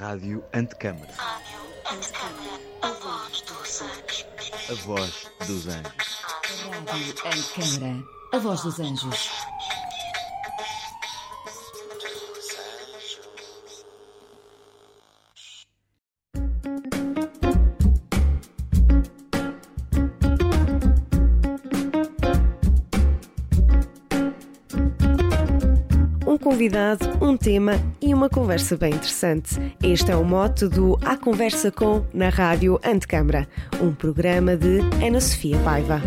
Rádio Antecâmara. A voz dos anjos. A voz dos anjos. Rádio Antecâmara. A voz dos anjos. Convidado, um tema e uma conversa bem interessante. Este é o mote do A Conversa com na Rádio Antecâmara, um programa de Ana Sofia Paiva.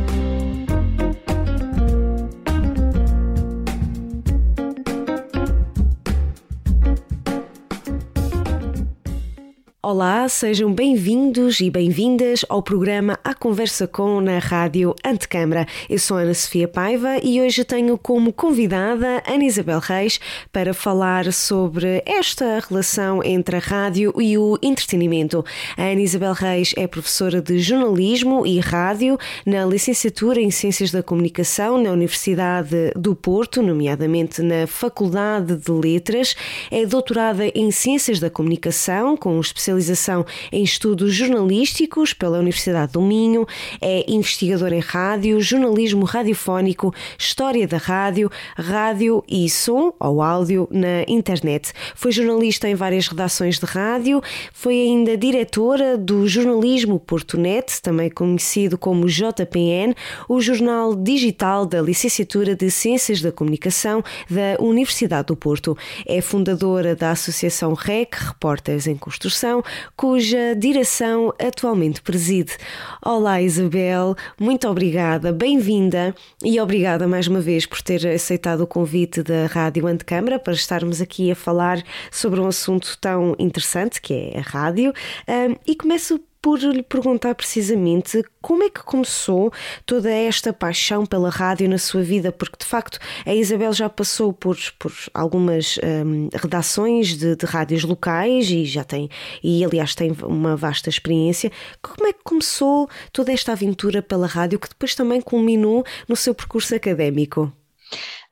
Olá, sejam bem-vindos e bem-vindas ao programa A Conversa com na Rádio Antecâmara. Eu sou Ana Sofia Paiva e hoje tenho como convidada Ana Isabel Reis para falar sobre esta relação entre a rádio e o entretenimento. A Ana Isabel Reis é professora de jornalismo e rádio na licenciatura em Ciências da Comunicação na Universidade do Porto, nomeadamente na Faculdade de Letras. É doutorada em Ciências da Comunicação com especialização especialização em estudos jornalísticos pela Universidade do Minho, é investigador em rádio, jornalismo radiofónico, história da rádio, rádio e som ou áudio na internet. Foi jornalista em várias redações de rádio, foi ainda diretora do Jornalismo Portonet, também conhecido como JPN, o jornal digital da Licenciatura de Ciências da Comunicação da Universidade do Porto. É fundadora da Associação REC, Repórteres em Construção, cuja direção atualmente preside. Olá, Isabel, muito obrigada, bem-vinda e obrigada mais uma vez por ter aceitado o convite da Rádio Antecâmara para estarmos aqui a falar sobre um assunto tão interessante que é a rádio. Um, e começo por lhe perguntar precisamente como é que começou toda esta paixão pela rádio na sua vida, porque de facto a Isabel já passou por, por algumas hum, redações de, de rádios locais e já tem, e aliás tem uma vasta experiência. Como é que começou toda esta aventura pela rádio que depois também culminou no seu percurso académico?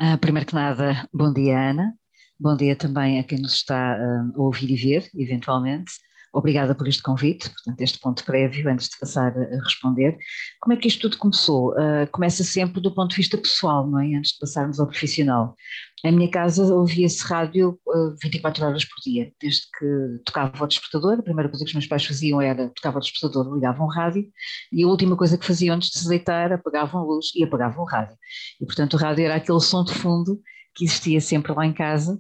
Uh, primeiro que nada, bom dia Ana, bom dia também a quem nos está uh, a ouvir e ver, eventualmente. Obrigada por este convite, portanto, este ponto prévio, antes de passar a responder. Como é que isto tudo começou? Uh, começa sempre do ponto de vista pessoal, não é? Antes de passarmos ao profissional. Em minha casa ouvia-se rádio uh, 24 horas por dia, desde que tocava o despertador. A primeira coisa que os meus pais faziam era tocava o despertador, ligavam o rádio, e a última coisa que faziam antes de se deitar, apagavam a luz e apagavam o rádio. E, portanto, o rádio era aquele som de fundo que existia sempre lá em casa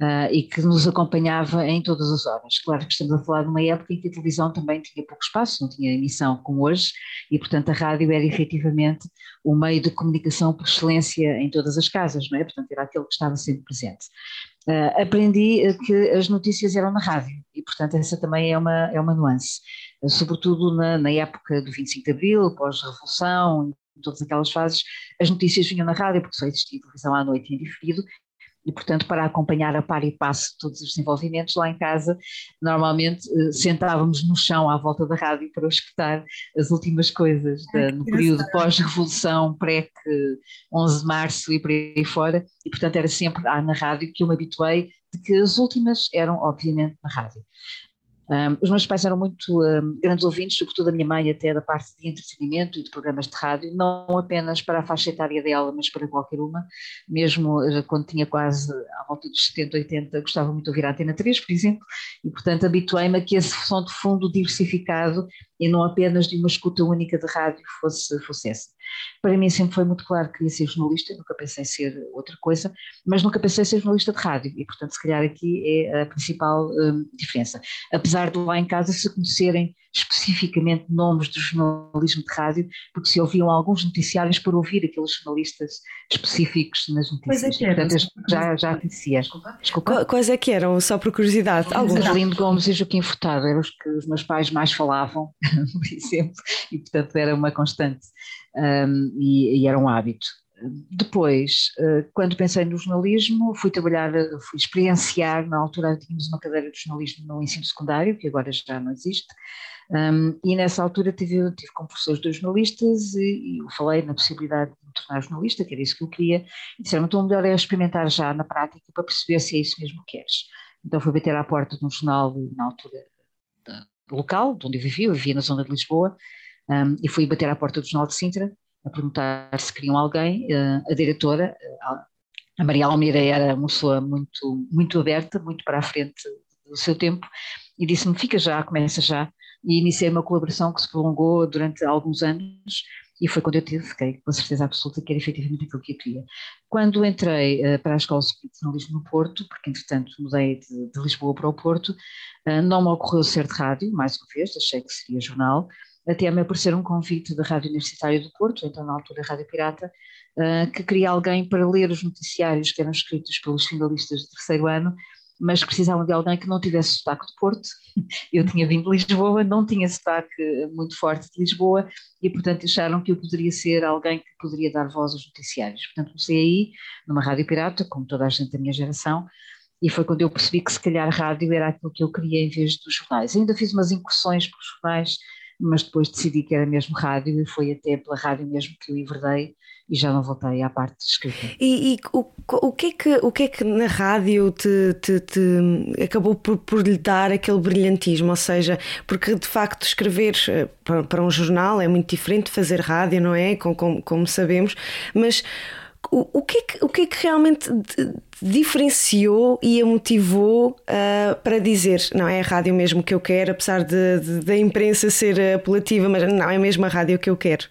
Uh, e que nos acompanhava em todas as horas. Claro que estamos a falar de uma época em que a televisão também tinha pouco espaço, não tinha emissão como hoje, e portanto a rádio era efetivamente o meio de comunicação por excelência em todas as casas, não é? Portanto era aquele que estava sempre presente. Uh, aprendi que as notícias eram na rádio, e portanto essa também é uma, é uma nuance, sobretudo na, na época do 25 de Abril, pós-revolução, todas aquelas fases, as notícias vinham na rádio, porque só existia televisão à noite em diferido, e, portanto, para acompanhar a par e passo todos os desenvolvimentos lá em casa, normalmente eh, sentávamos no chão à volta da rádio para escutar as últimas coisas da, no período pós-revolução, pré-11 de março e por aí fora, e portanto era sempre ah, na rádio que eu me habituei de que as últimas eram obviamente na rádio. Um, os meus pais eram muito um, grandes ouvintes, sobretudo a minha mãe, até da parte de entretenimento e de programas de rádio, não apenas para a faixa etária dela, mas para qualquer uma. Mesmo uh, quando tinha quase à volta dos 70, 80, gostava muito de ouvir a Antena 3, por exemplo, e portanto habituei-me a que esse som de fundo diversificado e não apenas de uma escuta única de rádio fosse, fosse essa. Para mim sempre foi muito claro que queria ser jornalista, nunca pensei em ser outra coisa, mas nunca pensei em ser jornalista de rádio e, portanto, se calhar aqui é a principal um, diferença. Apesar de lá em casa se conhecerem especificamente nomes do jornalismo de rádio, porque se ouviam alguns noticiários para ouvir aqueles jornalistas específicos nas notícias. Pois é que eram. Portanto, já, já conhecia. Desculpa. Desculpa. Quais é que eram, só por curiosidade? Alguns. Lindo Gomes e Joaquim Furtado eram os que os meus pais mais falavam, por exemplo, e portanto era uma constante um, e, e era um hábito. Depois, eh, quando pensei no jornalismo, fui trabalhar, fui experienciar, na altura tínhamos uma cadeira de jornalismo no ensino secundário, que agora já não existe, um, e nessa altura tive, tive com professores de jornalistas e, e eu falei na possibilidade de me tornar jornalista, que era isso que eu queria, e disseram então o melhor é experimentar já na prática para perceber se é isso mesmo que queres. Então fui bater à porta de um jornal, na altura, local, de onde eu vivia, eu vivia na zona de Lisboa, um, e fui bater à porta do jornal de Sintra, a perguntar se queriam alguém. Uh, a diretora, a Maria Almeida, era uma pessoa muito, muito aberta, muito para a frente do seu tempo, e disse-me: fica já, começa já. E iniciei uma colaboração que se prolongou durante alguns anos, e foi quando eu tive, fiquei com certeza absoluta que era efetivamente aquilo que eu queria. Quando entrei uh, para a Escola de Jornalismo no Porto, porque entretanto mudei de, de Lisboa para o Porto, uh, não me ocorreu ser de rádio, mais uma vez, achei que seria jornal, até me aparecer um convite da Rádio Universitária do Porto, então na altura Rádio Pirata, uh, que queria alguém para ler os noticiários que eram escritos pelos finalistas de terceiro ano mas precisavam de alguém que não tivesse sotaque de Porto. Eu tinha vindo de Lisboa, não tinha sotaque muito forte de Lisboa e, portanto, acharam que eu poderia ser alguém que poderia dar voz aos noticiários. Portanto, comecei aí, numa rádio pirata, como toda a gente da minha geração, e foi quando eu percebi que se calhar rádio era aquilo que eu queria em vez dos jornais. Ainda fiz umas incursões pelos jornais, mas depois decidi que era mesmo rádio e foi até pela rádio mesmo que eu enverdei e já não voltei à parte de escrita. E, e o, o, que é que, o que é que na rádio te, te, te, acabou por, por lhe dar aquele brilhantismo? Ou seja, porque de facto escrever eh, para, para um jornal é muito diferente de fazer rádio, não é? Como, como sabemos, mas o, que é que, o que é que realmente diferenciou e a motivou uh, para dizer não é a rádio mesmo que eu quero, apesar de, de, da imprensa ser apelativa, mas não é mesmo a rádio que eu quero?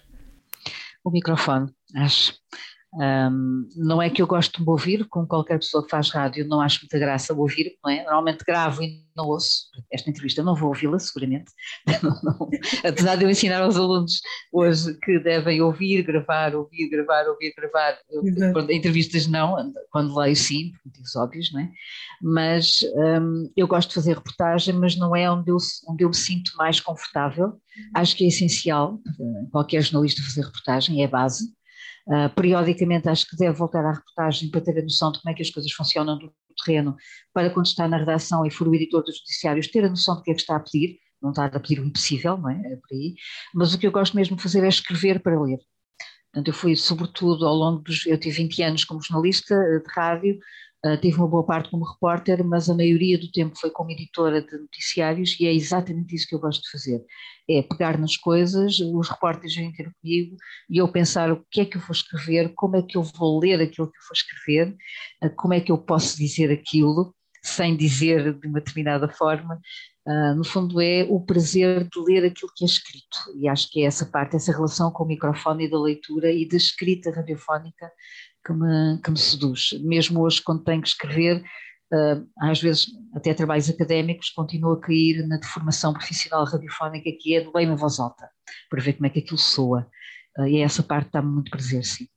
O microfone acho. Um, não é que eu gosto de me ouvir, como qualquer pessoa que faz rádio, não acho muita graça ouvir, não é? Normalmente gravo e não ouço. Esta entrevista não vou ouvi-la, seguramente. Não, não. Apesar de eu ensinar aos alunos hoje que devem ouvir, gravar, ouvir, gravar, ouvir, gravar. Eu, quando, entrevistas não, quando leio sim, por motivos óbvios, não é? Mas um, eu gosto de fazer reportagem, mas não é onde eu, onde eu me sinto mais confortável. Acho que é essencial, qualquer jornalista fazer reportagem, é a base Uh, periodicamente acho que deve voltar à reportagem para ter a noção de como é que as coisas funcionam do terreno, para quando está na redação e for o editor dos noticiários ter a noção de que é que está a pedir, não está a pedir o impossível, não é? é por aí, mas o que eu gosto mesmo de fazer é escrever para ler. Portanto, eu fui, sobretudo, ao longo dos. Eu tive 20 anos como jornalista de rádio, Uh, tive uma boa parte como repórter, mas a maioria do tempo foi como editora de noticiários e é exatamente isso que eu gosto de fazer. É pegar nas coisas, os repórteres vêm ter comigo e eu pensar o que é que eu vou escrever, como é que eu vou ler aquilo que eu vou escrever, uh, como é que eu posso dizer aquilo sem dizer de uma determinada forma. Uh, no fundo é o prazer de ler aquilo que é escrito e acho que é essa parte, essa relação com o microfone e da leitura e da escrita radiofónica que me, que me seduz. Mesmo hoje, quando tenho que escrever, uh, às vezes até trabalhos académicos, continuo a cair na deformação profissional radiofónica que é do bem na voz alta, para ver como é que aquilo soa. Uh, e essa parte está-me muito presente, sim.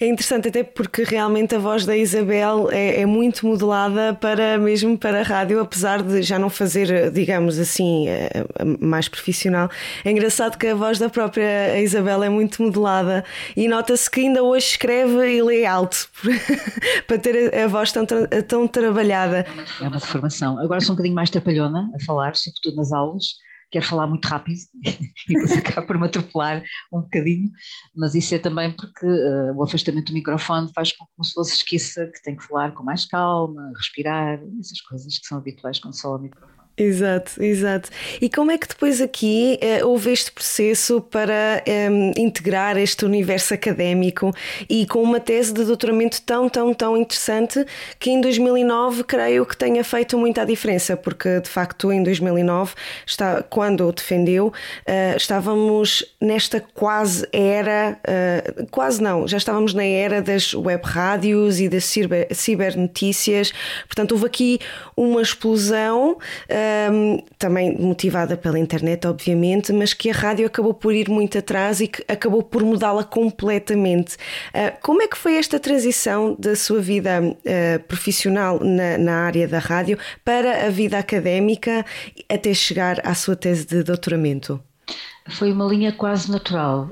É interessante até porque realmente a voz da Isabel é, é, muito modelada para mesmo para a rádio, apesar de já não fazer, digamos assim, eh, mais profissional. É engraçado que a voz da própria Isabel é muito modelada e nota-se que ainda hoje escreve e lê alto para ter a voz tão, tão trabalhada. É uma deformação. Agora sou um bocadinho mais trapalhona a falar, sobretudo nas aulas quero falar muito rápido e depois acabo por me atropelar um bocadinho, mas isso é também porque uh, o afastamento do microfone faz com que uma pessoa se esqueça que tem que falar com mais calma, respirar, essas coisas que são habituais quando fala ao microfone. Exato, exato. E como é que depois aqui uh, houve este processo para ehm, integrar este universo académico e com uma tese de doutoramento tão, tão, tão interessante que em 2009 creio que tenha feito muita diferença, porque de facto em 2009, está, quando o defendeu, uh, estávamos nesta quase era, uh, quase não, já estávamos na era das web rádios e das ciber, cibernotícias, portanto houve aqui uma explosão um, também motivada pela internet, obviamente, mas que a rádio acabou por ir muito atrás e que acabou por mudá-la completamente. Uh, como é que foi esta transição da sua vida uh, profissional na, na, área da rádio para a vida académica até chegar à sua tese de doutoramento? Foi uma linha quase natural.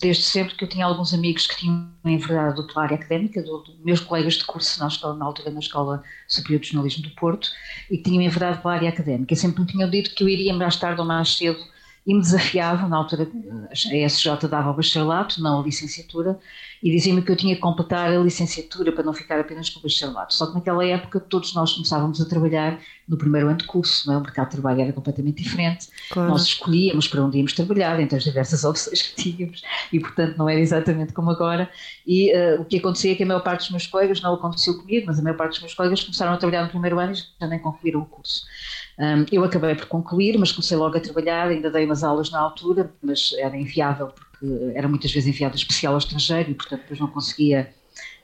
Desde sempre que eu tinha alguns amigos que tinham enverdado pela área académica, do, do, meus colegas de curso na, escola, na altura na Escola Superior de Jornalismo do Porto, e que tinham enverdado pela área académica. Sempre me tinham dito que eu iria mais tarde ou mais cedo e me desafiavam, na altura a SJ dava o bacharelato, não a licenciatura, e dizia-me que eu tinha que completar a licenciatura para não ficar apenas com o bacharelato. Só que naquela época todos nós começávamos a trabalhar no primeiro ano de curso, não é? o mercado de trabalho era completamente diferente, claro. nós escolhíamos para onde íamos trabalhar, entre as diversas opções que tínhamos, e portanto não era exatamente como agora, e uh, o que acontecia é que a maior parte dos meus colegas, não aconteceu comigo, mas a maior parte dos meus colegas começaram a trabalhar no primeiro ano e já nem concluíram o curso. Um, eu acabei por concluir, mas comecei logo a trabalhar, ainda dei umas aulas na altura, mas era inviável porque era muitas vezes enviado especial ao estrangeiro e portanto depois não conseguia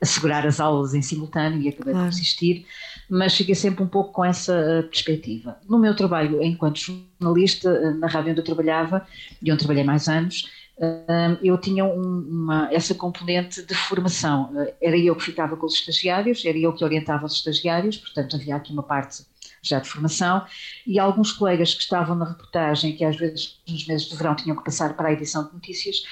assegurar as aulas em simultâneo e acabei claro. por desistir, mas fiquei sempre um pouco com essa eh, perspectiva. No meu trabalho enquanto jornalista, eh, na rádio onde eu trabalhava, e onde trabalhei mais anos, eh, eu tinha uma, essa componente de formação. Era eu que ficava com os estagiários, era eu que orientava os estagiários, portanto havia aqui uma parte já de formação, e alguns colegas que estavam na reportagem, que às vezes nos meses de verão tinham que passar para a edição de notícias,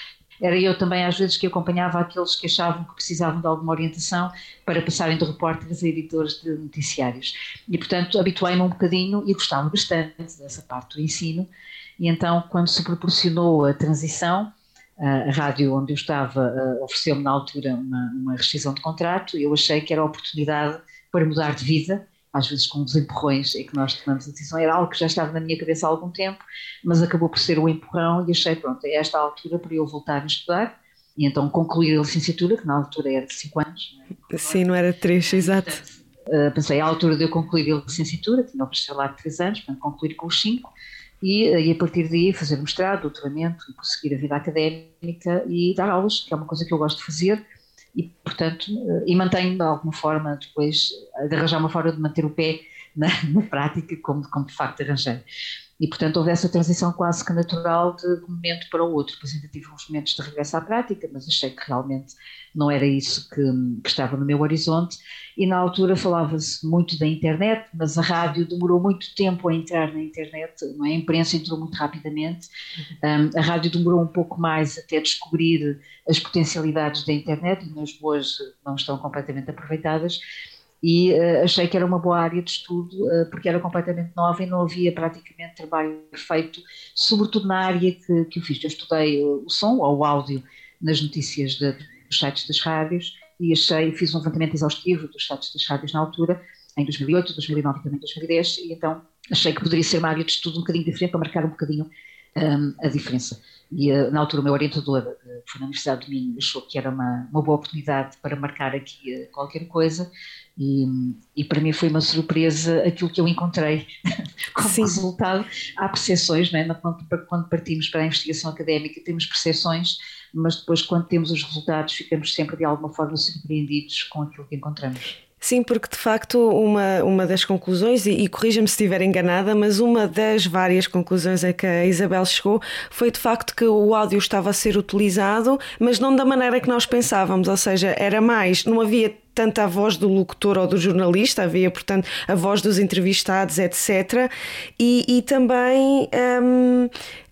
era eu também às vezes que acompanhava aqueles que achavam que precisavam de alguma orientação para passarem de repórteres a editores de noticiários. E, portanto, habituei-me um bocadinho e gostava bastante dessa parte do ensino. E então, quando se proporcionou a transição, a rádio onde eu estava ofereceu-me na altura uma, uma rescisão de contrato, eu achei que era a oportunidade para mudar de vida às vezes com os empurrões é que nós tomamos a decisão. Era algo que já estava na minha cabeça há algum tempo, mas acabou por ser o um empurrão e achei, pronto, é esta a altura para eu voltar a estudar e então concluir a licenciatura, que na altura era de 5 anos. Não é? Sim, não era 3, exato. Uh, pensei, à altura de eu concluir a licenciatura, tinha o lá de 3 anos, portanto concluir com os 5, e, uh, e a partir daí fazer mestrado, doutoramento, prosseguir a vida académica e dar aulas, que é uma coisa que eu gosto de fazer, e, portanto, eh, e mantenho de alguma forma depois, de arranjar uma forma de manter o pé na, na prática, como, como de facto arranjei. E, portanto, houve essa transição quase que natural de, um momento para o outro. Depois ainda tive uns momentos de regresso à prática, mas achei que realmente não era isso que, que estava no meu horizonte. E na altura falava-se muito da internet, mas a rádio demorou muito tempo a entrar na internet, não é? a imprensa entrou muito rapidamente. Um, a rádio demorou um pouco mais até descobrir as potencialidades da internet, e as boas não estão completamente aproveitadas e uh, achei que era uma boa área de estudo uh, porque era completamente nova e não havia praticamente trabalho feito, sobretudo na área que, que eu fiz. Eu estudei o, som ou o áudio nas notícias de, dos sites das rádios e achei, fiz um levantamento exaustivo dos sites das rádios na altura, em 2008, 2009 e também 2010, e então achei que poderia ser uma área de estudo um bocadinho diferente para marcar um bocadinho um, a diferença. E uh, na altura o meu orientador, uh, que foi na Universidade de Minho, achou que era uma, uma boa oportunidade para marcar aqui uh, qualquer coisa e, e, para mim foi uma surpresa aquilo que eu encontrei como Sim. resultado. Há percepções, não é? quando, quando partimos para a investigação académica temos percepções, mas depois quando temos os resultados ficamos sempre de alguma forma surpreendidos com aquilo que encontramos. Sim, porque de facto uma, uma das conclusões, e, e corrija-me se estiver enganada, mas uma das várias conclusões a que a Isabel chegou foi de facto que o áudio estava a ser utilizado, mas não da maneira que nós pensávamos, ou seja, era mais, não havia tanta a voz do locutor ou do jornalista, havia, portanto, a voz dos entrevistados, etc. E, e também hum,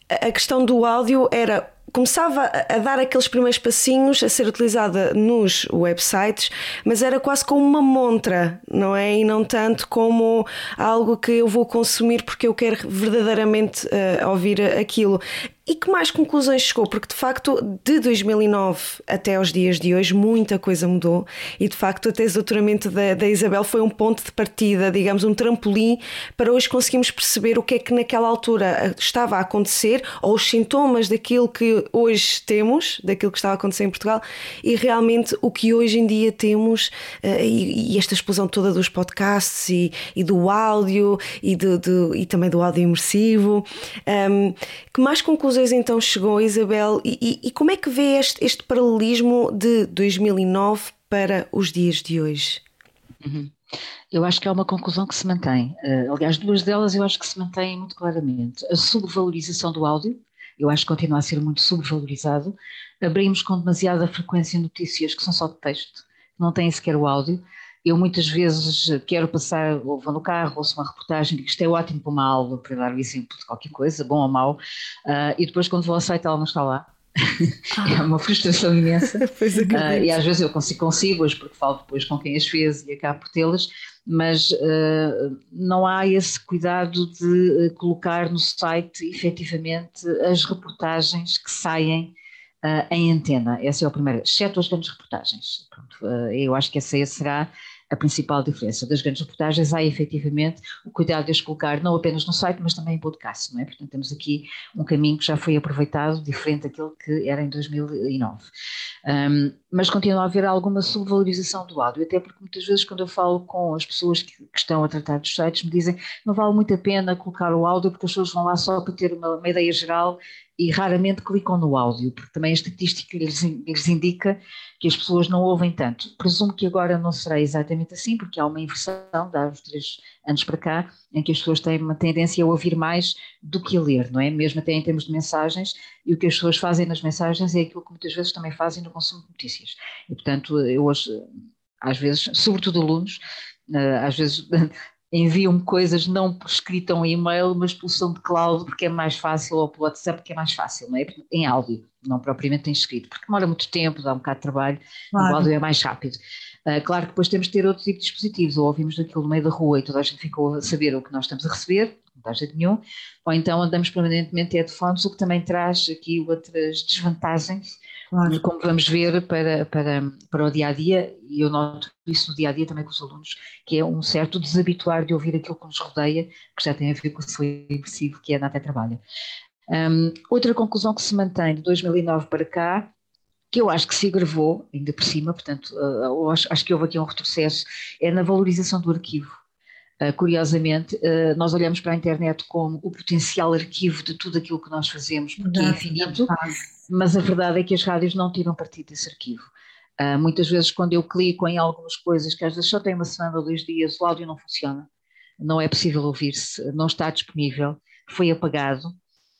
a questão do áudio era começava a dar aqueles primeiros passinhos a ser utilizada nos websites, mas era quase como uma montra, não é? E não tanto como algo que eu vou consumir porque eu quero verdadeiramente uh, ouvir aquilo. E que mais conclusões chegou? Porque de facto, de 2009 até aos dias de hoje, muita coisa mudou e de facto, a tese de doutoramento da, da Isabel foi um ponto de partida, digamos, um trampolim para hoje conseguirmos perceber o que é que naquela altura estava a acontecer ou os sintomas daquilo que hoje temos, daquilo que estava a acontecer em Portugal e realmente o que hoje em dia temos uh, e, e, esta explosão toda dos podcasts e, e do áudio e, do, do, e também do áudio imersivo. Um, que mais conclusões conclusões então chegou, Isabel, e, e, e como é que vê este, este, paralelismo de 2009 para os dias de hoje? Uhum. Eu acho que é uma conclusão que se mantém. Uh, aliás, duas delas eu acho que se mantêm muito claramente. A subvalorização do áudio, eu acho que continua a ser muito subvalorizado. Abrimos com demasiada frequência notícias que são só de texto, que não têm sequer o áudio. Eu muitas vezes quero passar, ou vou no carro, ouço uma reportagem, isto é ótimo para uma aula, para dar o exemplo de qualquer coisa, bom ou mau, uh, e depois quando vou ao site ela não está lá. Ah. é uma frustração imensa. uh, e às vezes eu consigo consigo-as, porque falo depois com quem as fez e acabo por tê-las, mas uh, não há esse cuidado de colocar no site efetivamente as reportagens que saem uh, em antena. Essa é a primeira, exceto as grandes reportagens. Pronto, uh, eu acho que essa será a principal diferença das grandes reportagens há efetivamente o cuidado de as colocar não apenas no site, mas também em podcast, não é? Portanto, temos aqui um caminho que já foi aproveitado, diferente daquele que era em 2009. Um, mas continua a haver alguma subvalorização do áudio, até porque muitas vezes quando eu falo com as pessoas que, que estão a tratar dos sites, me dizem não vale muito a pena colocar o áudio porque as pessoas vão lá só para ter uma, uma ideia geral e raramente clicam no áudio, porque também a estatística lhes, lhes, indica que as pessoas não ouvem tanto. Presumo que agora não será exatamente assim, porque há uma inversão, há uns três anos para cá, em que as pessoas têm uma tendência a ouvir mais do que a ler, não é? Mesmo até em termos de mensagens, e o que as pessoas fazem nas mensagens é aquilo que muitas vezes também fazem no consumo de notícias. E, portanto, eu hoje, às vezes, sobretudo alunos, eh, às vezes enviam-me coisas não por escrito um e-mail, mas pelo som de cloud, porque é mais fácil, ou pelo WhatsApp, porque é mais fácil, não é? Em áudio, não propriamente em escrito, porque demora muito tempo, dá um bocado de trabalho, claro. o áudio é mais rápido. Uh, claro que depois temos de ter outro tipo de dispositivos, ou ouvimos daquilo no meio da rua e toda a gente ficou a saber o que nós estamos a receber, não dá jeito nenhum, ou então andamos permanentemente de headphones, o que também traz aqui outras desvantagens claro. como vamos ver para, para, para o dia a dia, e eu noto isso no dia a dia também com os alunos, que é um certo desabituar de ouvir aquilo que nos rodeia, que já tem a ver com o seu immersivo, que é na até trabalha. Um, outra conclusão que se mantém de 2009 para cá, que eu acho que se agravou, ainda por cima, portanto, uh, acho, acho que houve aqui um retrocesso, é na valorização do arquivo. Uh, curiosamente, uh, nós olhamos para a internet como o potencial arquivo de tudo aquilo que nós fazemos, porque é infinito, mas a verdade é que as rádios não tiram partido desse arquivo. Muitas vezes, quando eu clico em algumas coisas que às vezes só tem uma semana ou dois dias, o áudio não funciona, não é possível ouvir-se, não está disponível, foi apagado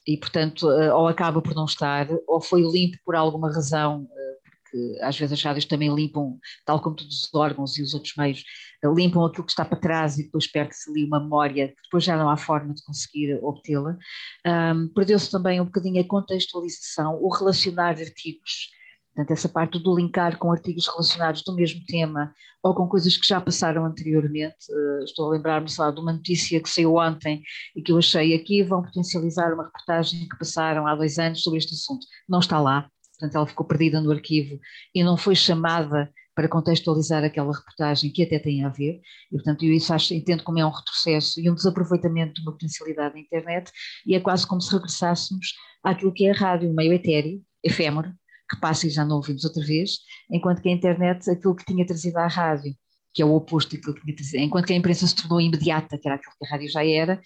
e, portanto, uh, ou acaba por não estar, ou foi limpo por alguma razão, uh, porque às vezes as rádios também limpam, tal como todos os órgãos e os outros meios, limpam aquilo que está para trás e depois perde-se ali uma memória que depois já não há forma de conseguir obtê-la. Um, Perdeu-se também um bocadinho a contextualização, o relacionar artigos, portanto, essa parte do linkar com artigos relacionados do mesmo tema ou com coisas que já passaram anteriormente. Uh, estou a lembrar-me, de uma notícia que saiu ontem e que eu achei aqui, vão potencializar uma reportagem que passaram há dois anos sobre este assunto. Não está lá, portanto, ela ficou perdida no arquivo e não foi chamada para contextualizar aquela reportagem que até tem a ver, e portanto eu isso acho, entendo como é um retrocesso e um desaproveitamento de uma potencialidade da internet, e é quase como se regressássemos àquilo que é a rádio, meio etéreo, efêmero, que passa e já não ouvimos outra vez, enquanto que a internet, aquilo que tinha trazido à rádio, que é o oposto daquilo que tinha trazido, enquanto que a imprensa se tornou imediata, que era aquilo que a rádio já era,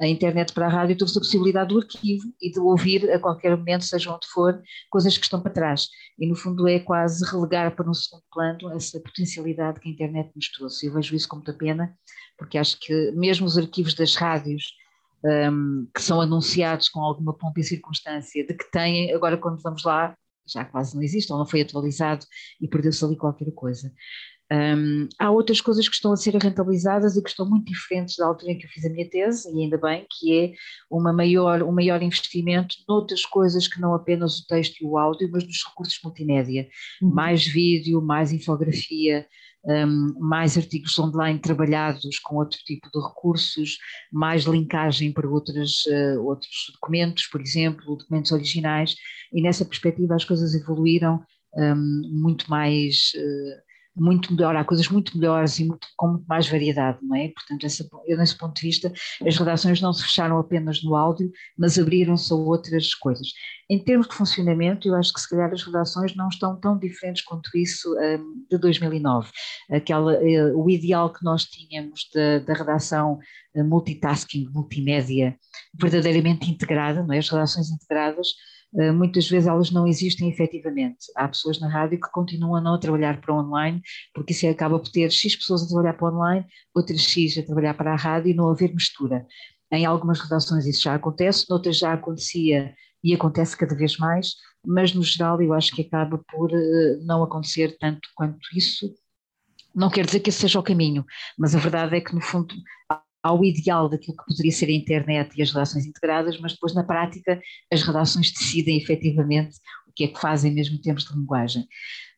a internet para a rádio trouxe a possibilidade do arquivo e de ouvir a qualquer momento, seja onde for, coisas que estão para trás. E no fundo é quase relegar para um segundo plano essa potencialidade que a internet nos trouxe. Eu vejo isso com muita pena, porque acho que mesmo os arquivos das rádios, um, que são anunciados com alguma pompa e circunstância, de que têm, agora quando vamos lá, já quase não existe, ou não foi atualizado e perdeu-se ali qualquer coisa. Um, há outras coisas que estão a ser rentabilizadas e que estão muito diferentes da altura em que eu fiz a minha tese, e ainda bem, que é uma maior, um maior investimento noutras coisas que não apenas o texto e o áudio, mas nos recursos multimédia. Uhum. Mais vídeo, mais infografia, um, mais artigos online trabalhados com outro tipo de recursos, mais linkagem para outras, uh, outros documentos, por exemplo, documentos originais, e nessa perspectiva as coisas evoluíram um, muito mais. Uh, muito melhor, há coisas muito melhores e muito, com muito mais variedade, não é? Portanto, essa, eu, nesse ponto de vista, as redações não se fecharam apenas no áudio, mas abriram-se a outras coisas. Em termos de funcionamento, eu acho que se calhar as redações não estão tão diferentes quanto isso um, de 2009. Aquela, uh, o ideal que nós tínhamos da, da redação uh, multitasking, multimédia, verdadeiramente integrada, não é? As redações integradas, muitas vezes elas não existem efetivamente. Há pessoas na rádio que continuam a não trabalhar para online, porque isso acaba por ter X pessoas a trabalhar para online, outras X a trabalhar para a rádio e não haver mistura. Em algumas redações isso já acontece, noutras já acontecia e acontece cada vez mais, mas no geral eu acho que acaba por eh, não acontecer tanto quanto isso. Não quer dizer que esse seja o caminho, mas a verdade é que no fundo ao ideal daquilo que poderia ser a internet e as redações integradas, mas depois na prática as redações decidem efetivamente o que é que fazem mesmo em termos de linguagem.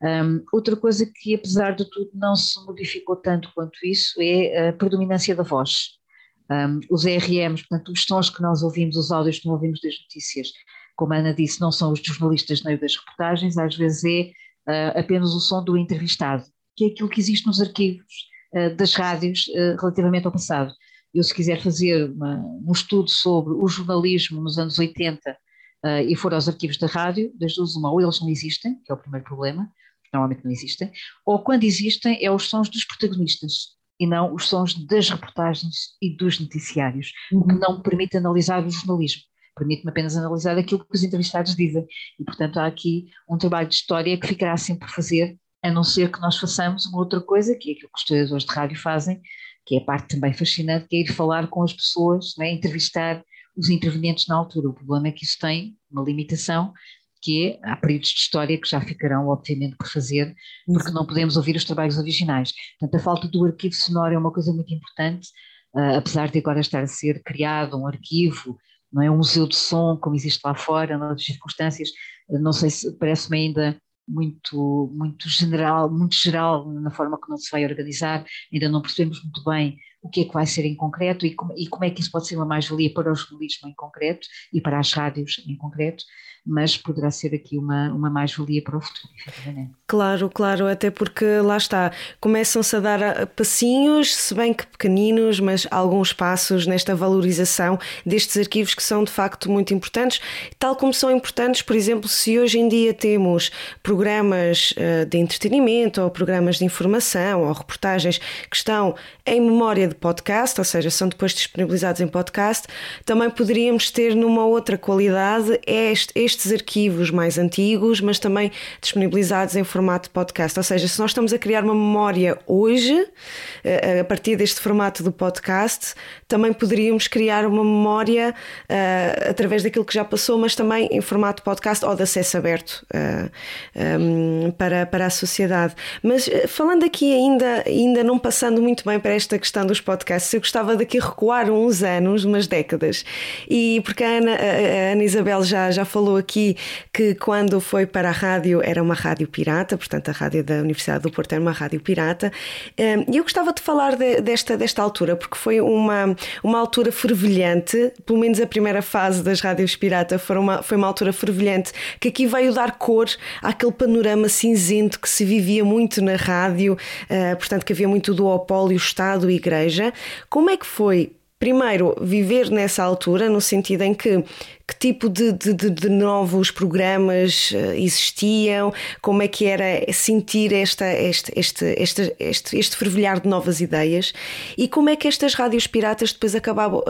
Um, outra coisa que apesar de tudo não se modificou tanto quanto isso é a predominância da voz. Um, os ERMs, portanto os sons que nós ouvimos, os áudios que nós ouvimos das notícias, como a Ana disse, não são os jornalistas nem das reportagens, às vezes é uh, apenas o som do entrevistado, que é aquilo que existe nos arquivos uh, das rádios uh, relativamente ao passado. Eu, se quiser fazer uma, um estudo sobre o jornalismo nos anos 80 e for aos arquivos da rádio, das duas uma, ou eles não existem, que é o primeiro problema, normalmente não existem, ou quando existem é os sons dos protagonistas e não os sons das reportagens e dos noticiários, o que uhum. não permite analisar o jornalismo permite-me apenas analisar aquilo que os entrevistados dizem. E, portanto, há aqui um trabalho de história que ficará sempre por fazer, a não ser que nós façamos uma outra coisa, que é aquilo que os historiadores de rádio fazem, que é a parte também fascinante, que é ir falar com as pessoas, né, entrevistar os intervenientes na altura. O problema é que isso tem uma limitação, que é, há períodos de história que já ficarão, obviamente, por fazer, porque não podemos ouvir os trabalhos originais. Portanto, a falta do arquivo sonoro é uma coisa muito importante, uh, apesar de agora estar a ser criado um arquivo não é um museu de som como existe lá fora, nas circunstâncias, não sei se parece-me ainda muito, muito general, muito geral na forma como se vai organizar, ainda não percebemos muito bem o que é que vai ser em concreto e como, e como é que isso pode ser uma mais-valia para o jornalismo em concreto e para as rádios em concreto mas poderá ser aqui uma, uma mais-valia para o futuro. Claro, claro, até porque lá está, começam-se a dar passinhos, se bem que pequeninos, mas alguns passos nesta valorização destes arquivos que são de facto muito importantes, tal como são importantes, por exemplo, se hoje em dia temos programas eh, de entretenimento ou programas de informação ou reportagens que estão em memória de podcast, ou seja, são depois disponibilizados em podcast, também poderíamos ter numa outra qualidade este, este estes arquivos mais antigos, mas também disponibilizados em formato de podcast. Ou seja, se nós estamos a criar uma memória hoje, eh, a partir deste formato do podcast, também poderíamos criar uma memória uh, através daquilo que já passou, mas também em formato podcast ou de acesso aberto uh, eh, um, para, para a sociedade. Mas falando aqui ainda, ainda não passando muito bem para esta questão dos podcasts, eu gostava daqui recuar uns anos, umas décadas, e porque a Ana, a Ana Isabel já, já falou aqui que quando foi para a rádio era uma rádio pirata, portanto a rádio da Universidade do Porto era uma rádio pirata. E eu gostava de falar de, desta, desta altura, porque foi uma, uma altura fervilhante, pelo menos a primeira fase das rádios pirata foi uma, foi uma altura fervilhante, que aqui veio dar cor àquele panorama cinzento que se vivia muito na rádio, eh, portanto que havia muito duopólio Estado Igreja. Como é que foi primeiro, viver nessa altura, no sentido em que que tipo de, de, de, novos programas eh, existiam, como é que era sentir esta, este, este, este, este, este fervilhar de novas ideias e como é que estas rádios piratas depois acabaram,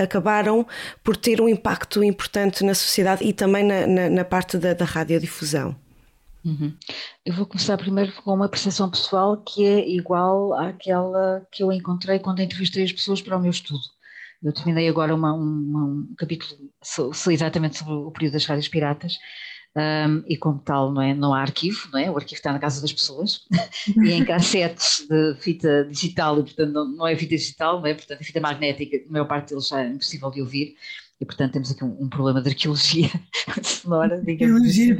acabaram por ter um impacto importante na sociedade e também na, na, na parte da, da radiodifusão. Uhum. Eu vou começar primeiro com uma percepção pessoal que é igual àquela que eu encontrei quando entrevistei as pessoas para o meu estudo. Eu terminei agora uma, uma, um capítulo exatamente sobre o período das rádios piratas um, e como tal não, é, não há arquivo, não é? o arquivo está na casa das pessoas e em cassetes de fita digital, e portanto não, não é fita digital, não é? portanto a fita magnética, a maior parte deles já é impossível de ouvir e portanto temos aqui um, um problema de arqueologia sonora, digamos assim,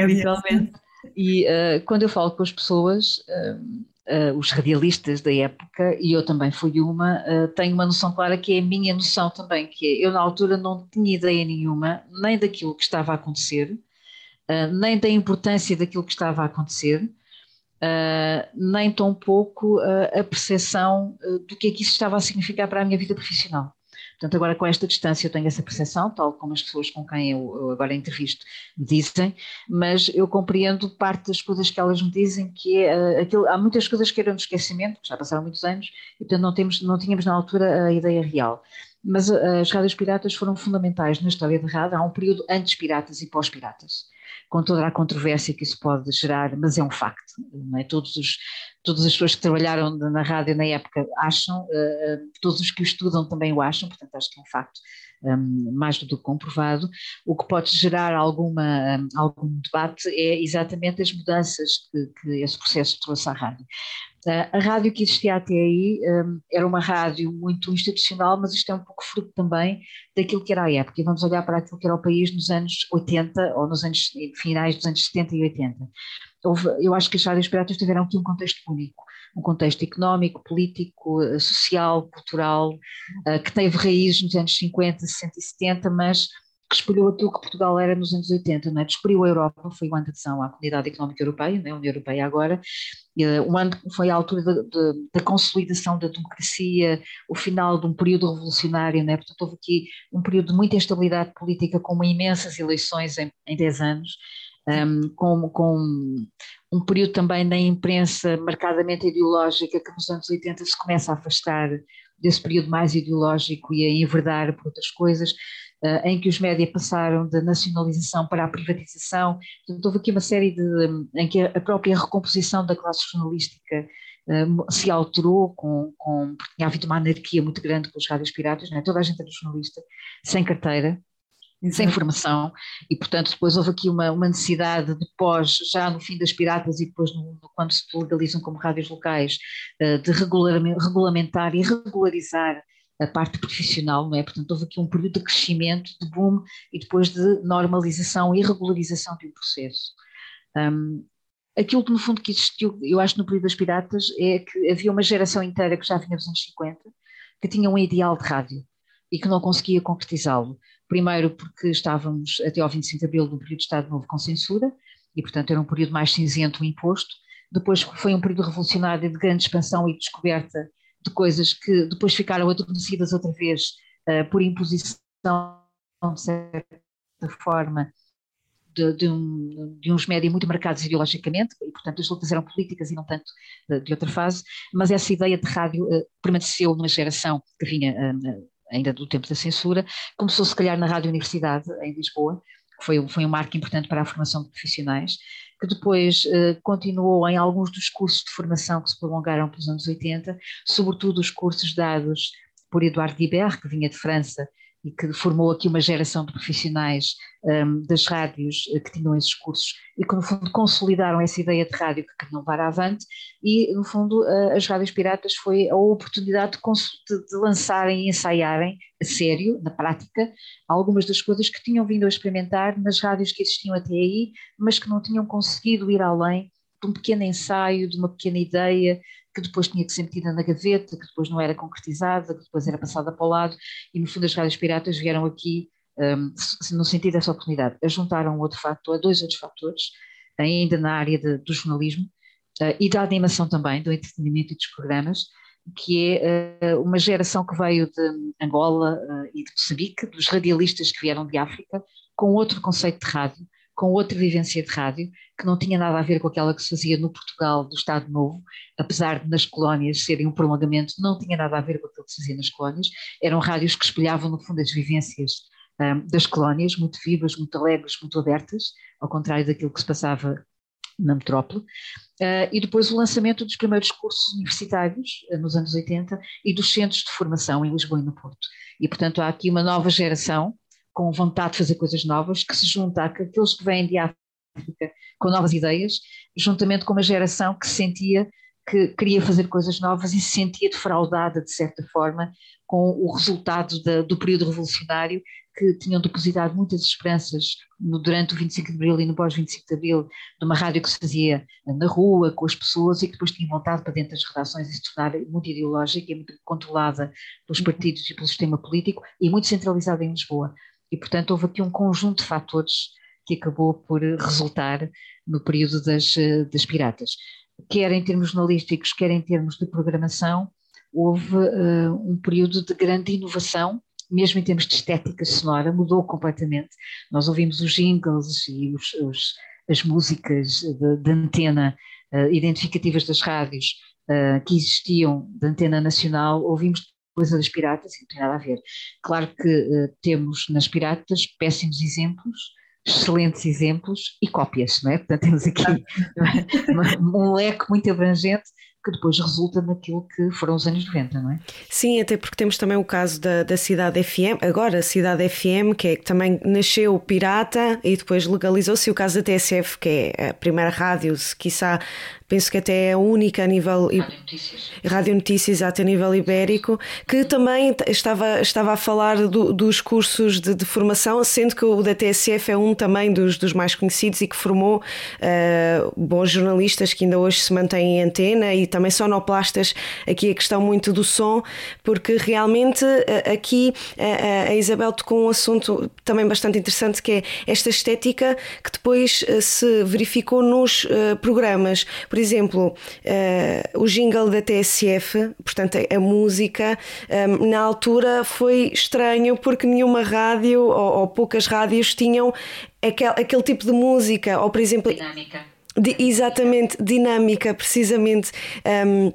habitualmente. E uh, quando eu falo com as pessoas, uh, uh, os radialistas da época, e eu também fui uma, tenho uma noção clara que é a minha noção também, que é, eu na altura não tinha ideia nenhuma, nem daquilo que estava a acontecer, nem da importância daquilo que estava a acontecer, nem tão pouco a percepção do que é que isso estava a significar para a minha vida profissional. Portanto, agora com esta distância eu tenho essa percepção, tal como as pessoas com quem eu, eu agora entrevisto me dizem, mas eu compreendo parte das coisas que elas me dizem, que é uh, aquilo, há muitas coisas que eram de esquecimento, já passaram muitos anos, e portanto não, temos, não tínhamos na altura a ideia real. Mas uh, as rádios piratas foram fundamentais na história da rádio, há um período antes piratas e pós-piratas com toda a controvérsia que isso pode gerar, mas é um facto. É? Todos os, todas as pessoas que trabalharam na rádio na época acham, uh, todos os que o estudam também o acham, portanto acho que é um facto um, mais do que comprovado. O que pode gerar alguma, um, algum debate é exatamente as mudanças que, que esse processo trouxe à rádio. A rádio que existia até aí um, era uma rádio muito institucional, mas isto é um pouco fruto também daquilo que era a época. E vamos olhar para aquilo que era o país nos anos 80 ou nos anos finais dos anos 70 e 80. Houve, eu acho que as rádios piratas tiveram aqui um contexto único, um contexto económico, político, eh, social, cultural, uh, que teve raízes nos anos 50, 60 e 70, mas que espelhou aquilo que Portugal era nos anos 80, não é? Descobriu a Europa, foi o ano de adesão à Comunidade Económica Europeia, é? a União Europeia agora, o ano foi a altura da, da, da, consolidação da democracia, o final de um período revolucionário, não é? Portanto, houve aqui um período de muita instabilidade política, com imensas eleições em, em 10 anos, um, com, com um período também da imprensa marcadamente ideológica, que nos anos 80 se começa a afastar desse período mais ideológico e a enverdar por outras coisas, uh, em que os médias passaram da nacionalização para a privatização. Portanto, houve aqui uma série de. em que a própria recomposição da classe jornalística uh, se alterou, com, com, porque tinha havido uma anarquia muito grande com os rádios piratas, é? toda a gente era jornalista, sem carteira, Exato. sem formação, e portanto depois houve aqui uma, uma, necessidade de pós, já no fim das piratas e depois no, quando se legalizam como rádios locais, uh, de regulamentar e regularizar a parte profissional, não é? Portanto houve aqui um período de crescimento, de boom e depois de normalização e regularização de um processo. Um, aquilo que no fundo que existiu, eu acho no período das piratas, é que havia uma geração inteira que já vinha dos anos 50, que tinha um ideal de rádio e que não conseguia concretizá-lo. Primeiro porque estávamos até ao 25 de abril num período de Estado Novo com censura, e portanto era um período mais cinzento imposto. Depois foi um período revolucionário de grande expansão e descoberta de coisas que depois ficaram adormecidas outra vez uh, por imposição, de certa forma, de, de, um, de, uns médias muito marcados ideologicamente, e portanto as lutas eram políticas e não tanto de, de outra fase, mas essa ideia de rádio uh, permaneceu numa geração que vinha uh, ainda do tempo da censura, começou se calhar na Rádio Universidade, em Lisboa, que foi, foi um marco importante para a formação de profissionais, que depois eh, continuou em alguns dos cursos de formação que se prolongaram pelos anos 80, sobretudo os cursos dados por Eduardo Guibert, que vinha de França e que formou aqui uma geração de profissionais um, das rádios eh, que tinham esses cursos e que no fundo consolidaram essa ideia de rádio que queriam levar avante e no fundo uh, as rádios piratas foi a oportunidade de, de, de, lançarem e ensaiarem a sério, na prática, algumas das coisas que tinham vindo a experimentar nas rádios que existiam até aí, mas que não tinham conseguido ir além de um pequeno ensaio, de uma pequena ideia, que depois tinha que ser metida na gaveta, que depois não era concretizada, que depois era passada para o lado, e no fundo as rádios piratas vieram aqui um, no sentido dessa oportunidade. Juntaram outro fator, dois outros fatores, ainda na área de, do jornalismo uh, e da animação também, do entretenimento e dos programas, que é uh, uma geração que veio de Angola uh, e de Moçambique, dos radialistas que vieram de África, com outro conceito de rádio, com outra vivência de rádio, que não tinha nada a ver com aquela que se fazia no Portugal do Estado Novo, apesar de nas colónias serem um prolongamento, não tinha nada a ver com aquilo que se fazia nas colónias, eram rádios que espelhavam no fundo as vivências um, das colónias, muito vivas, muito alegres, muito abertas, ao contrário daquilo que se passava na metrópole, uh, e depois o lançamento dos primeiros cursos universitários, uh, nos anos 80, e dos centros de formação em Lisboa e no Porto. E, portanto, há aqui uma nova geração com vontade de fazer coisas novas, que se junta àqueles que vêm de Com novas ideias, juntamente com uma geração que sentia que queria fazer coisas novas e se sentia defraudada, de certa forma, com o resultado do período revolucionário, que tinham depositado muitas esperanças no, durante o 25 de Abril e no pós-25 de Abril, de uma rádio que se fazia na rua, com as pessoas, e que depois tinha voltado para dentro das redações e se tornar muito ideológica e muito controlada pelos uhum. partidos e pelo sistema político, e muito centralizada em Lisboa. E, portanto, houve aqui um conjunto de fatores que acabou por resultar no período das, das piratas. Quer em termos jornalísticos, quer em termos de programação, houve uh, um período de grande inovação, mesmo em termos de estética sonora, mudou completamente. Nós ouvimos os jingles e os, os, as músicas de, de antena uh, identificativas das rádios uh, que existiam de antena nacional, ouvimos coisa das piratas, não tem nada a ver. Claro que temos nas piratas péssimos exemplos, excelentes exemplos e cópias, não é? Portanto, temos aqui um leque muito abrangente que depois resulta naquilo que foram os anos 90, não é? Sim, até porque temos também o caso da, da Cidade FM, agora a Cidade FM, que, é, que também nasceu pirata e depois legalizou-se, e o caso da TSF, que é a primeira rádio, quiçá penso que até é a única a nível. Rádio Notícias. Rádio Notícias, a nível ibérico, que também estava, estava a falar do, dos cursos de, de, formação, sendo que o da TSF é um também dos, dos mais conhecidos e que formou uh, bons jornalistas que ainda hoje se mantêm em antena e também sonoplastas. Aqui a questão muito do som, porque realmente uh, aqui uh, a Isabel tocou um assunto também bastante interessante que é esta estética que depois se verificou nos programas. Por exemplo, o jingle da TSF, portanto, a, a música, na altura foi estranho porque nenhuma rádio ou, ou poucas rádios tinham aquele, aquele tipo de música, ou por exemplo. Dinâmica. De, exatamente, dinâmica, precisamente. Um,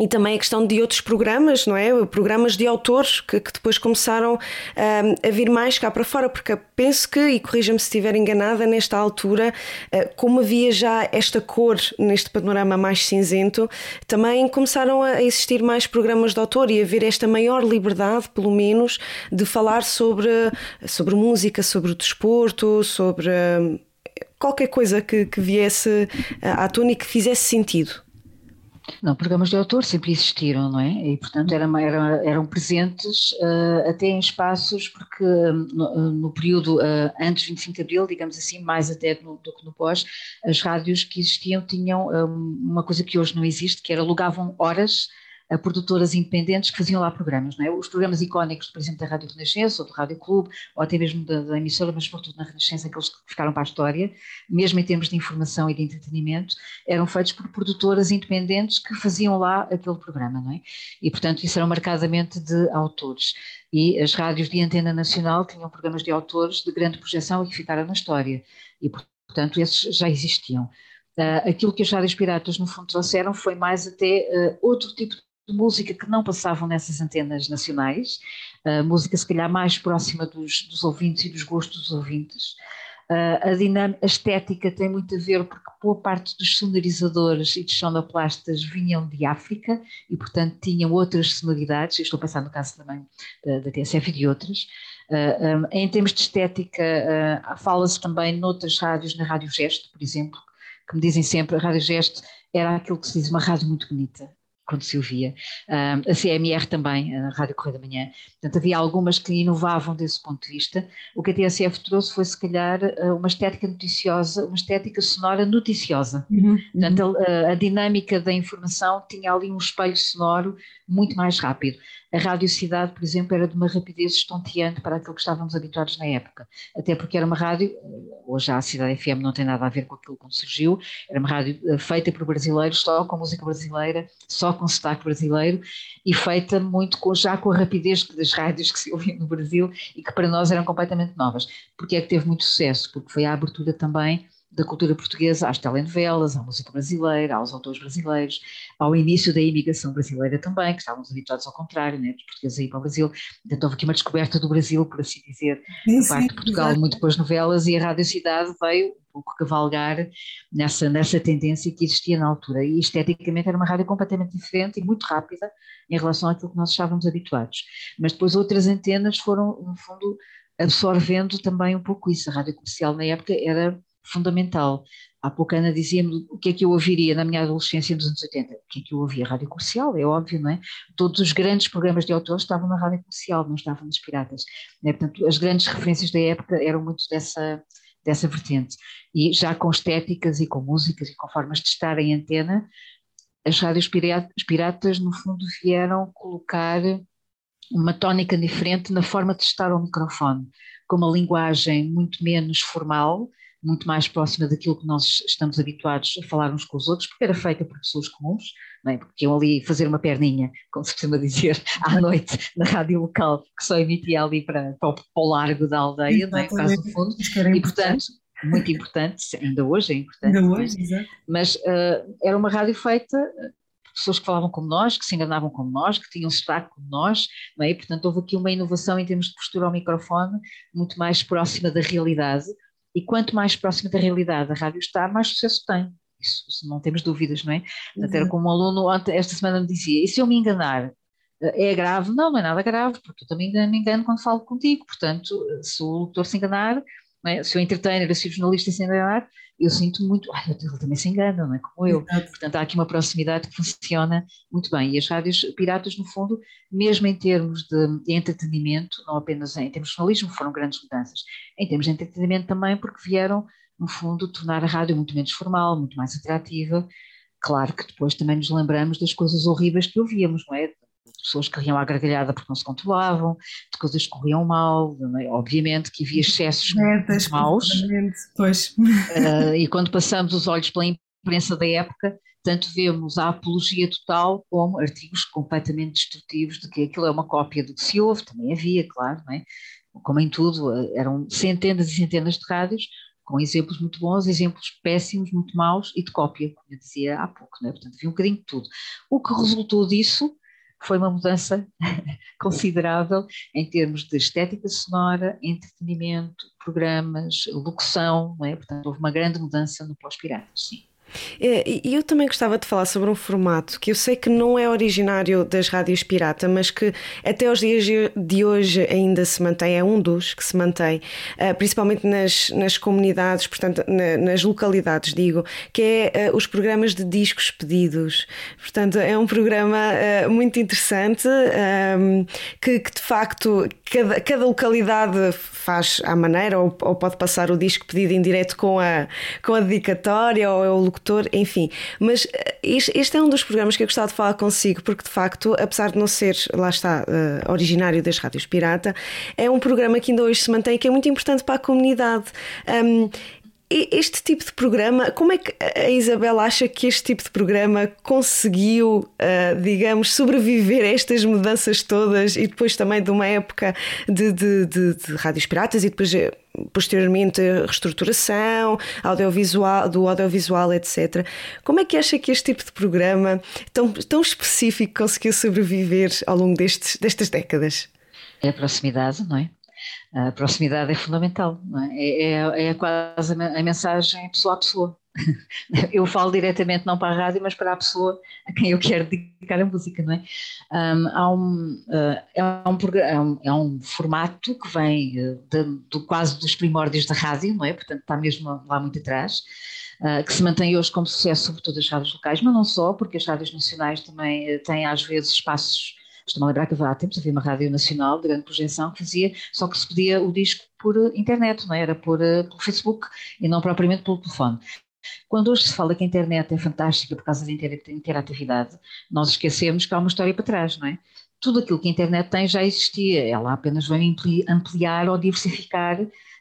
e também a questão de outros programas, não é? Programas de autores que, que depois começaram um, a vir mais cá para fora, porque penso que, e corrija-me se estiver enganada, nesta altura, uh, como havia já esta cor neste panorama mais cinzento, também começaram a existir mais programas de autor e a haver esta maior liberdade, pelo menos, de falar sobre, sobre música, sobre o desporto, sobre. Qualquer coisa que, que viesse à tona e que fizesse sentido. Não, programas de autor sempre existiram, não é? E, portanto, eram, eram, eram presentes uh, até em espaços, porque no, no período uh, antes de 25 de Abril, digamos assim, mais até no, do que no pós, as rádios que existiam tinham um, uma coisa que hoje não existe, que era alugavam horas produtoras independentes que faziam lá programas, não é? Os programas icónicos, por exemplo, da Rádio Renascença ou do Rádio Clube, ou até mesmo da, da emissora, mas sobretudo na Renascença, aqueles que ficaram para a história, mesmo em termos de informação e de entretenimento, eram feitos por produtoras independentes que faziam lá aquele programa, não é? E, portanto, isso era marcadamente de autores. E as rádios de antena nacional tinham programas de autores de grande projeção e que ficaram na história. E, portanto, esses já existiam. Uh, aquilo que as rádios piratas, no fundo, trouxeram foi mais até uh, outro tipo de música que não passavam nessas antenas nacionais, uh, música se calhar mais próxima dos, dos ouvintes e dos gostos dos ouvintes. Uh, a, dinâmica, a estética tem muito a ver porque boa parte dos sonorizadores e dos sonoplastas vinham de África e, portanto, tinham outras sonoridades. estou a pensar no caso também da, da TSF e de outras. Uh, um, em termos de estética, fala-se também noutras rádios, na Rádio Gesto, por exemplo, que me dizem sempre a Rádio Gesto era aquilo que se diz uma rádio muito bonita quando se ouvia. Uh, a CMR também, a Rádio Correio da Manhã. Portanto, havia algumas que inovavam desse ponto de vista. O que a TSF trouxe foi, se calhar, ah, uma estética noticiosa, uma estética sonora noticiosa. Uhum, Portanto, uhum. A, a, dinâmica da informação tinha ali um espelho sonoro muito mais rápido. A radiocidade, por exemplo, era de uma rapidez estonteante para aquilo que estávamos habituados na época, até porque era uma rádio, hoje a Cidade FM não tem nada a ver com aquilo que surgiu, era uma rádio eh, feita por brasileiros, só com música brasileira, só com sotaque brasileiro e feita muito com, já com a rapidez das rádios que se ouviam no Brasil e que para nós eram completamente novas. Porque é que teve muito sucesso? Porque foi a abertura também da cultura portuguesa às telenovelas, à música brasileira, aos autores brasileiros, ao início da imigração brasileira também, que estávamos habituados ao contrário, né, dos portugueses a ir para o Brasil. Então houve aqui uma descoberta do Brasil, por assim dizer, sim, parte de Portugal, exatamente. muito depois novelas, e a Rádio Cidade veio um pouco cavalgar nessa, nessa tendência que existia na altura. E esteticamente era uma rádio completamente diferente e muito rápida em relação àquilo que nós estávamos habituados. Mas depois outras antenas foram, no fundo, absorvendo também um pouco isso. A rádio comercial na época era fundamental. Há pouco Ana dizia-me o que é que eu ouviria na minha adolescência nos anos 80. O que é que eu ouvia? Rádio comercial, é óbvio, não é? Todos os grandes programas de autores estavam na rádio comercial, não estavam nos piratas. É? Portanto, as grandes referências da época eram muito dessa, dessa vertente. E já com estéticas e com músicas e com formas de estar em antena, as rádios piratas, no fundo, vieram colocar uma tónica diferente na forma de estar ao microfone, com uma linguagem muito menos formal, muito mais próxima daquilo que nós estamos habituados a falar uns com os outros, porque era feita por pessoas comuns, não é? porque iam ali fazer uma perninha, como se costuma dizer, à noite, na rádio local, que só emitia ali para, para, o, largo da aldeia, não é? quase no fundo, e portanto, muito importante, ainda hoje é importante, ainda hoje, exato. mas uh, era uma rádio feita por pessoas que falavam como nós, que se enganavam como nós, que tinham sotaque como nós, não é? E, portanto houve aqui uma inovação em termos de postura ao microfone, muito mais próxima da realidade, e quanto mais próxima da realidade a rádio está, mais sucesso tem. Isso, isso não temos dúvidas, não é? Até uhum. como um aluno esta semana me dizia, e se eu me enganar, eh, é grave? Não, não é nada grave, porque eu também me engano quando falo contigo, portanto, se o doutor se enganar, é? se o entertainer, se o jornalista se enganar, eu sinto muito, ai, ele também se engana, não é como eu. Exato. Portanto, há aqui uma proximidade que funciona muito bem. E as rádios piratas, no fundo, mesmo em termos de, de entretenimento, não apenas em, em termos de jornalismo, foram grandes mudanças. Em termos de entretenimento também, porque vieram, no fundo, tornar a rádio muito menos formal, muito mais atrativa. Claro que depois também nos lembramos das coisas horríveis que ouvíamos, não é? Pessoas que riam à gargalhada porque não se controlavam, de coisas que corriam mal, é? obviamente que havia excessos Metas, maus. Pois. Uh, e quando passamos os olhos pela imprensa da época, tanto vemos a apologia total como artigos completamente destrutivos de que aquilo é uma cópia do que se ouve, também havia, claro, não é? como em tudo, eram centenas e centenas de rádios, com exemplos muito bons, exemplos péssimos, muito maus e de cópia, como eu dizia há pouco, não é? portanto havia um bocadinho de tudo. O que resultou disso foi uma mudança considerável em termos de estética sonora, entretenimento, programas, locução, é? portanto houve uma grande mudança no pós-pirata, sim. É, e eu também gostava de falar sobre um formato que eu sei que não é originário das rádios pirata, mas que até os dias de hoje ainda se mantém, é um dos que se mantém, eh, principalmente nas, nas comunidades, portanto, nas localidades, digo, que é eh, os programas de discos pedidos. Portanto, é um programa eh, muito interessante que, que de facto cada, cada localidade faz à maneira, ou, ou pode passar o disco pedido em direto com a, com a dedicatória, ou é o locutor, enfim. Mas eh, este é um dos programas que eu gostava de falar consigo, porque de facto, apesar de não ser, lá está, uh, originário das rádios pirata, é um programa que ainda hoje se mantém que é muito importante para a comunidade. Um, este tipo de programa, como é que a Isabel acha que este tipo de programa conseguiu, uh, digamos, sobreviver a estas mudanças todas e depois também de uma época de, de, de, de rádios piratas e depois posteriormente reestruturação, audiovisual, do audiovisual, etc. Como é que acha que este tipo de programa tão, tão específico conseguiu sobreviver ao longo destes, destas décadas? É a proximidade, não é? A proximidade é fundamental, é? É, é, é, quase a mensagem pessoa a pessoa. Eu falo diretamente não para a rádio, mas para a pessoa a quem eu quero dedicar a música, não é? Um, há um, uh, é, um, é, um, é um formato que vem uh, de, do, quase dos primórdios da rádio, não é? Portanto, está mesmo lá muito atrás. Uh, que se mantém hoje como sucesso, sobretudo as rádios locais, mas não só, porque as rádios nacionais também têm às vezes espaços Estou-me a lembrar que há tempos havia uma rádio nacional de grande projeção que fazia, só que se pedia o disco por eh, internet, não é? era por, Facebook e não propriamente pelo telefone. Quando hoje se fala que a internet é fantástica por causa da interatividade, nós esquecemos que há uma história para trás, não é? Tudo aquilo que a internet tem já existia, ela apenas vem ampliar ou diversificar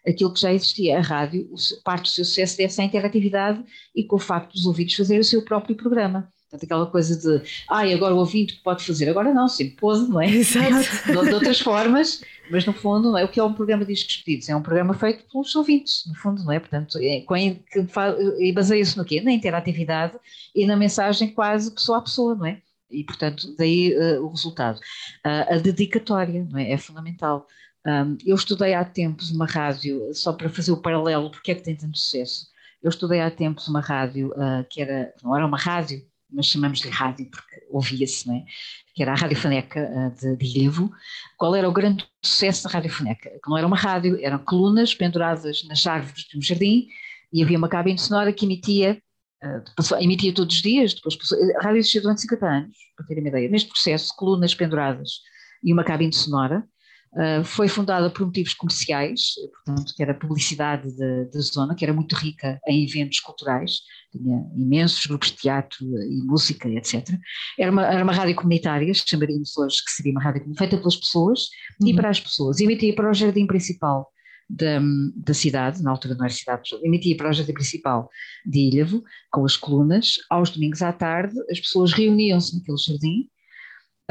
aquilo que já existia. A rádio, parte do seu sucesso deve-se à interatividade e com o facto dos ouvidos fazer o seu próprio programa. Portanto, aquela coisa de, ai, ah, agora o ouvinte pode fazer, agora não, sempre pôs, não é? Exato. De, de, outras formas, mas no fundo, não é? o que é um programa de discos pedidos? É um programa feito pelos ouvintes, no fundo, não é? Portanto, é, e baseia-se no quê? Na interatividade e na mensagem quase pessoa a pessoa, não é? E, portanto, daí uh, o resultado. Uh, a dedicatória, não é? É fundamental. Um, eu estudei há tempos uma rádio, só para fazer o paralelo, porque é que tem tanto sucesso. Eu estudei há tempos uma rádio uh, que era, não era uma rádio, mas chamamos-lhe rádio porque ouvia-se, é? que era a Rádio Faneca eh, de, de Ilhevo. Qual era o grande sucesso da Rádio Faneca? Que não era uma rádio, eram colunas penduradas nas árvores de um jardim e havia uma cabine sonora que emitia, uh, emitia todos os dias, depois a rádio existia durante 50 anos, para terem uma ideia. Neste processo, colunas penduradas e uma cabine sonora, Uh, foi fundada por motivos comerciais, portanto, que era publicidade da zona, que era muito rica em eventos culturais, tinha imensos grupos de teatro e música, etc. Era uma, era uma rádio comunitária, chamaríamos hoje que seria uma rádio feita pelas pessoas uhum. e para as pessoas. Emitia para o jardim principal da, da cidade, na altura não era cidade, emitia para o jardim principal de Ilhavo, com as colunas. Aos domingos à tarde, as pessoas reuniam-se naquele jardim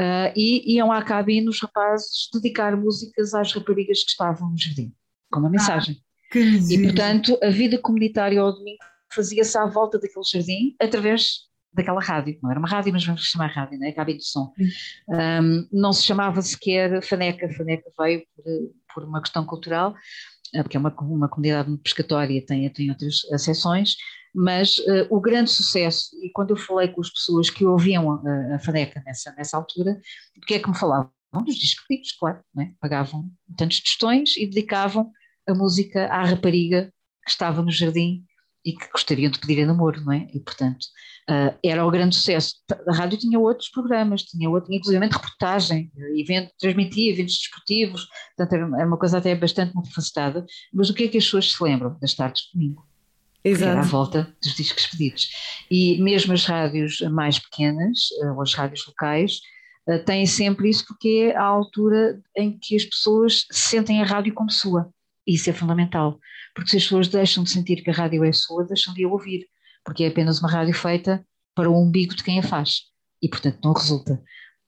Uh, e iam à cabine os rapazes dedicar músicas às raparigas que estavam no jardim, com uma ah, mensagem. Ah, e portanto, a vida comunitária ao domingo fazia-se à volta daquele jardim através daquela rádio, não era uma rádio, mas vamos chamar rádio, não é? Cabine de som. Um, não se chamava sequer Faneca, Faneca veio por, por uma questão cultural, porque é uma, uma comunidade pescatória, tem, tem outras seções, mas uh, o grande sucesso, e quando eu falei com as pessoas que ouviam a, a Faneca nessa, nessa altura, o que é que me falavam? Dos discos claro, é? pagavam tantos tostões e dedicavam a música à rapariga que estava no jardim e que gostariam de pedir em namoro, não é? E, portanto, uh, era o grande sucesso. A rádio tinha outros programas, tinha, outro, inclusive reportagem, evento, transmitia eventos desportivos, portanto, era, era uma coisa até bastante multifacetada. Mas o que é que as pessoas se lembram das tardes de domingo? Exato. Era à volta dos discos pedidos. E mesmo as rádios mais pequenas, uh, ou as rádios locais, uh, têm sempre isso porque é a altura em que as pessoas sentem a rádio como sua. Isso é fundamental porque se as pessoas deixam de sentir que a rádio é sua, deixam de a ouvir, porque é apenas uma rádio feita para o umbigo de quem a faz e, portanto, não resulta.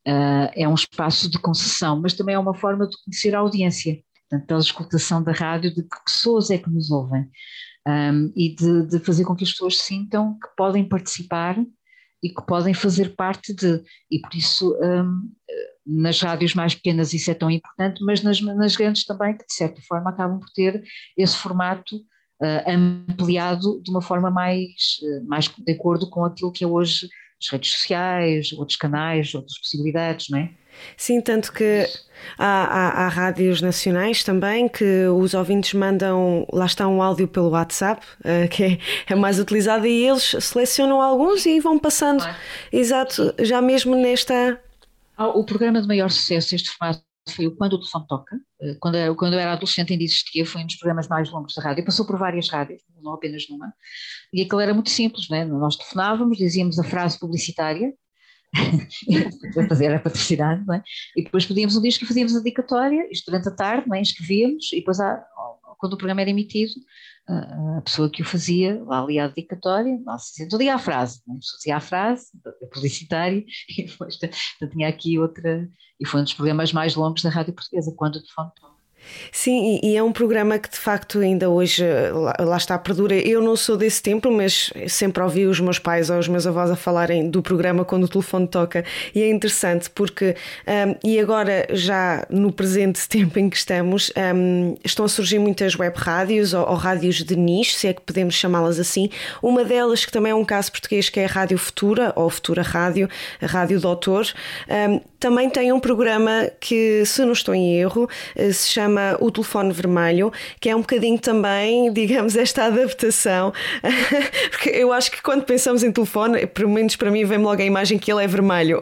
Uh, é um espaço de concessão, mas também é uma forma de conhecer a audiência, portanto, pela escutação da rádio, de que pessoas é que nos ouvem um, e de, de, fazer com que as pessoas sintam que podem participar e que podem fazer parte de. E por isso um, nas rádios mais pequenas isso é tão importante, mas nas, nas grandes também, que de certa forma acabam por ter esse formato ampliado de uma forma mais, uh, mais de acordo com aquilo que é hoje as redes sociais, outros canais, outras possibilidades, não é? Sim, tanto que há, há, há, rádios nacionais também que os ouvintes mandam, lá está um áudio pelo WhatsApp, uh, que é, é, mais utilizado, e eles selecionam alguns e vão passando. Exato, já mesmo nesta ah, o programa de maior sucesso, este formato, foi o Quando o Telefone Toca. Eh, quando eu, quando eu era adolescente ainda existia, foi um dos programas mais longos da rádio, passou por várias rádios, não apenas numa, e aquilo era muito simples, né? nós telefonávamos, dizíamos a frase publicitária, para fazer a patrocinado, é? e depois pedíamos um disco e fazíamos a dedicatória, isto durante a tarde, é? escrevíamos, e depois, quando o programa era emitido, a pessoa que o fazia, lá ali a dedicatória, lá se dizia a frase, né? dizia a frase, publicitária, e depois tinha aqui outra, e foi um dos programas mais longos da rádio portuguesa, quando o telefone Sim, e é um programa que de facto ainda hoje lá está perdura. Eu não sou desse tempo, mas sempre ouvi os meus pais ou os meus avós a falarem do programa quando o telefone toca e é interessante porque um, e agora já no presente tempo em que estamos um, estão a surgir muitas web rádios ou, ou rádios de nicho, se é que podemos chamá-las assim. Uma delas que também é um caso português que é a Rádio Futura ou Futura Rádio, a Rádio Doutor, um, também tem um programa que, se não estou em erro, eh, se chama O Telefone Vermelho, que é um bocadinho também, digamos, esta adaptação. Porque eu acho que quando pensamos em telefone, pelo menos para mim, vem logo a imagem que ele é vermelho.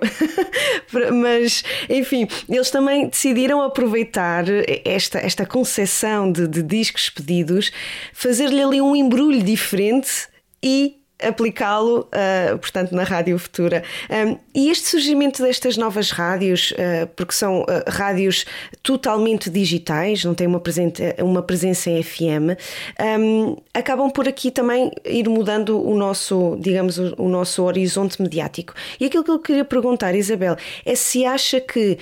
Mas, enfim, eles também decidiram aproveitar esta, esta concepção de, de discos pedidos, fazer-lhe ali um embrulho diferente e aplicá-lo, uh, portanto, na Rádio Futura. Um, e este surgimento destas novas rádios, uh, porque são uh, rádios totalmente digitais, não têm uma, uma presença em FM, um, acabam por aqui também ir mudando o nosso, digamos, o, o, nosso horizonte mediático. E aquilo que eu queria perguntar, Isabel, é se acha que,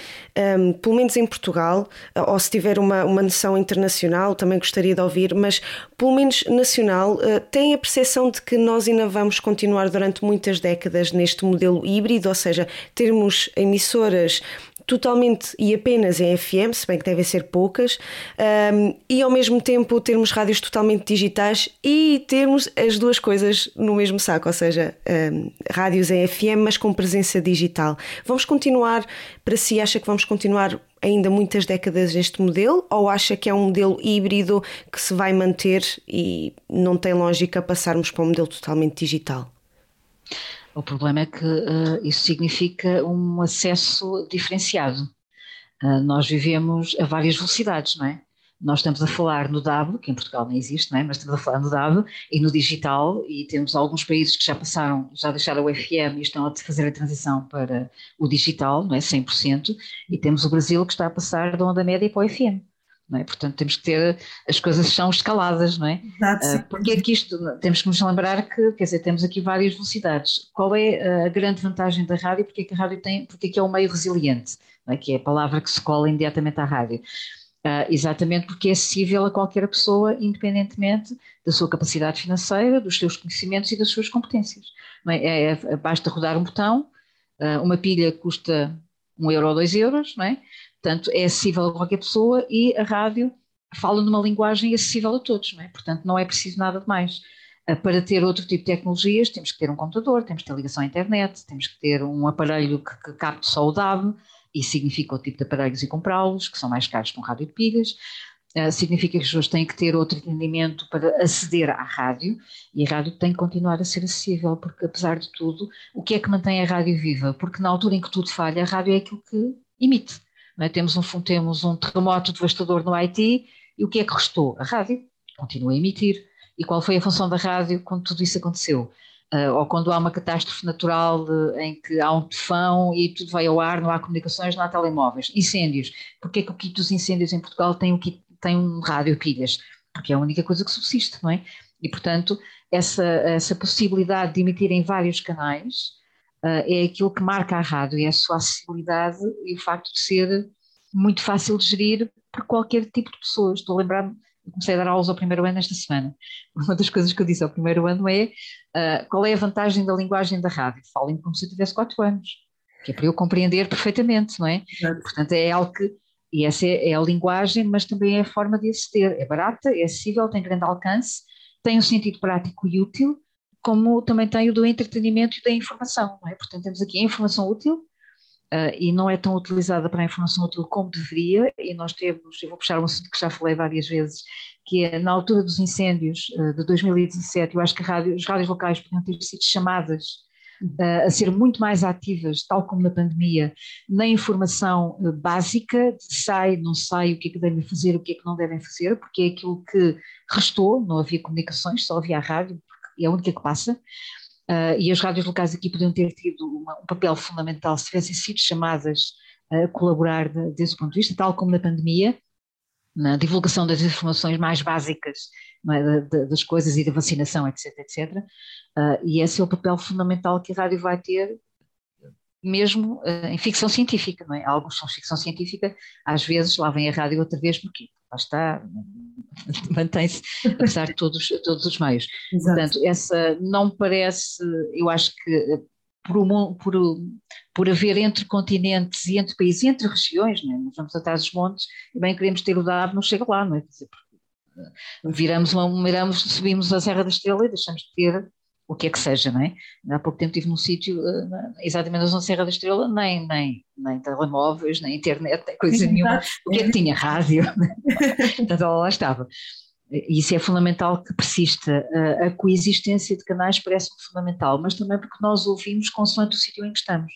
um, pelo menos em Portugal, ou se tiver uma, uma noção internacional, também gostaria de ouvir, mas pelo menos nacional, tem a percepção de que nós vamos continuar durante muitas décadas neste modelo híbrido, ou seja, termos emissoras totalmente e apenas em FM, se bem que devem ser poucas, um, e ao mesmo tempo termos rádios totalmente digitais e termos as duas coisas no mesmo saco, ou seja, um, rádios em FM, mas com presença digital. Vamos continuar, para si, acha que vamos continuar ainda muitas décadas neste modelo ou acha que é um modelo híbrido que se vai manter e não tem lógica passarmos para um modelo totalmente digital? O problema é que uh, isso significa um acesso diferenciado. Uh, nós vivemos a várias velocidades, não é? Nós estamos a falar no DAB, que em Portugal não existe, não é? mas estamos a falar no DAB e no digital, e temos alguns países que já passaram, já deixaram o FM e estão a fazer a transição para o digital, não é? 100%, e temos o Brasil que está a passar da onda média para o FM. É? Portanto, temos que ter, as coisas são escaladas, não é? Exato, uh, porque é que isto, temos que nos lembrar que, quer dizer, temos aqui várias velocidades. Qual é a grande vantagem da rádio? Porque é que a rádio tem, porque é que é um meio resiliente, é? que é a palavra que se cola imediatamente à rádio. Uh, exatamente porque é acessível a qualquer pessoa, independentemente da sua capacidade financeira, dos seus conhecimentos e das suas competências. É? É, é, basta rodar um botão, uh, uma pilha custa um euro ou dois euros, não é? Portanto, é acessível a qualquer pessoa e a rádio fala numa linguagem acessível a todos, não é? Portanto, não é preciso nada de mais. Uh, para ter outro tipo de tecnologias, temos que ter um computador, temos que ter ligação à internet, temos que ter um aparelho que, que capte só o DAB, isso significa o tipo de aparelhos e comprá-los, que são mais caros que um rádio de pilhas. uh, significa que as pessoas têm que ter outro entendimento para aceder à rádio e a rádio tem que continuar a ser acessível, porque apesar de tudo, o que é que mantém a rádio viva? Porque na altura em que tudo falha, a rádio é aquilo que emite. É? Temos, um, temos um terremoto devastador no Haiti e o que é que restou? A rádio continua a emitir. E qual foi a função da rádio quando tudo isso aconteceu? Uh, ou quando há uma catástrofe natural de, em que há um tufão e tudo vai ao ar, não há comunicações, não há telemóveis. Incêndios. Porquê é que o kit dos incêndios em Portugal tem um, kit, tem um rádio pilhas? Porque é a única coisa que subsiste, não é? E, portanto, essa, essa possibilidade de emitir em vários canais é aquilo que marca a rádio, é a sua acessibilidade e o facto de ser muito fácil de gerir por qualquer tipo de pessoas. Estou a lembrar-me comecei a dar aulas ao primeiro ano esta semana. Uma das coisas que eu disse ao primeiro ano é uh, qual é a vantagem da linguagem da rádio? Falem como se eu tivesse quatro anos, que é para eu compreender perfeitamente, não é? Exato. Portanto, é algo que, e essa é, é, a linguagem, mas também é a forma de aceder. É barata, é acessível, tem grande alcance, tem um sentido prático e útil, como também tem o do entretenimento e da informação, é? Portanto, temos aqui a informação útil, Uh, e não é tão utilizada para a informação útil como deveria, e nós temos, eu vou puxar um assunto que já falei várias vezes, que é na altura dos incêndios uh, de 2017, eu acho que rádio, as rádios locais podiam ter sido chamadas uh, a ser muito mais ativas, tal como na pandemia, na informação básica, de sai, não sai, o que é que devem fazer, o que é que não devem fazer, porque é aquilo que restou, não havia comunicações, só havia a rádio, é a única que passa, Uh, e as rádios locais aqui podiam ter tido uma, um papel fundamental se tivessem sido chamadas a colaborar de, desse ponto de vista, tal como na pandemia, na divulgação das informações mais básicas é, de, de, das coisas e da vacinação, etc, etc. Uh, e esse é o papel fundamental que a rádio vai ter mesmo uh, em ficção científica, não é? Alguns são ficção científica, às vezes lá vem a rádio outra vez, porque lá está, mantém-se, apesar de todos, todos os meios. Exato. Portanto, essa não parece, eu acho que eh, por, por, por haver entre continentes e entre países e entre regiões, não é? nós vamos atrás dos montes e bem queremos ter o dado, não chega lá, não é? Dizer, eh, viramos, uma, viramos, subimos a Serra da Estrela e deixamos de ter o que é que seja, não é? Há pouco tempo estive num sítio, uh, exatamente na zona Serra da Estrela, nem, nem, nem telemóveis, nem internet, nem coisa nenhuma. O que é que tinha? Rádio. Portanto, ela lá estava. E isso é fundamental que persista. A coexistência de canais parece-me fundamental, mas também porque nós ouvimos consoante o sítio em que estamos.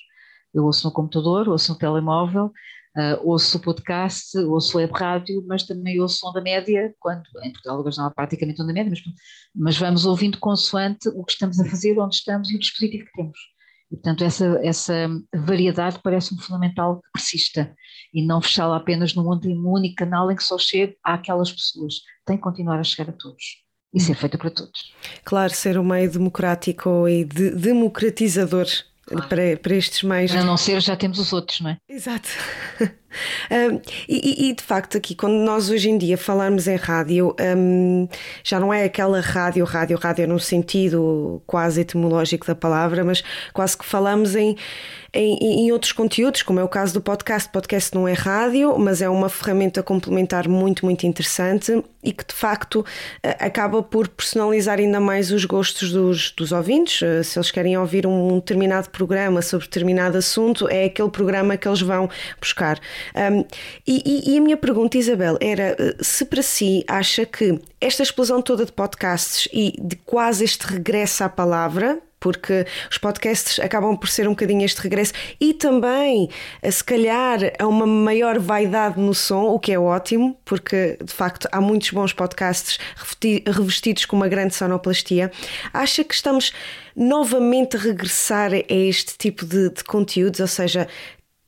Eu ouço no computador, ouço no telemóvel, Uh, ouço podcast, ouço web rádio, mas também ouço onda média, quando em Portugal agora não há praticamente onda média, mas, mas vamos ouvindo consoante o que estamos a fazer, onde estamos e o dispositivo que temos. E, portanto, essa, essa variedade parece-me fundamental que persista e não fechá-la apenas num, único canal em que só chegue àquelas pessoas. Tem que continuar a chegar a todos e ser feita para todos. Claro, ser um meio democrático e de democratizador Claro. Para, para estes mais. Para não ser, já temos os outros, não é? Exato. um, e, e, de facto, aqui, quando nós hoje em dia falamos em rádio, um, já não é aquela rádio, rádio, rádio no sentido quase etimológico da palavra, mas quase que falamos em em, em, outros conteúdos, como é o caso do podcast. Podcast não é rádio, mas é uma ferramenta complementar muito, muito interessante e que de facto acaba por personalizar ainda mais os gostos dos, dos ouvintes. Eh, se eles querem ouvir um determinado programa sobre determinado assunto, é aquele programa que eles vão buscar. Um, e, e, a minha pergunta, Isabel, era eh, se para si acha que esta explosão toda de podcasts e de quase este regresso à palavra porque os podcasts acabam por ser um bocadinho este regresso e também, eh, se calhar, a uma maior vaidade no som, o que é ótimo, porque de facto há muitos bons podcasts revestidos com uma grande sonoplastia. Acha que estamos novamente a regressar a este tipo de, de conteúdos, ou seja,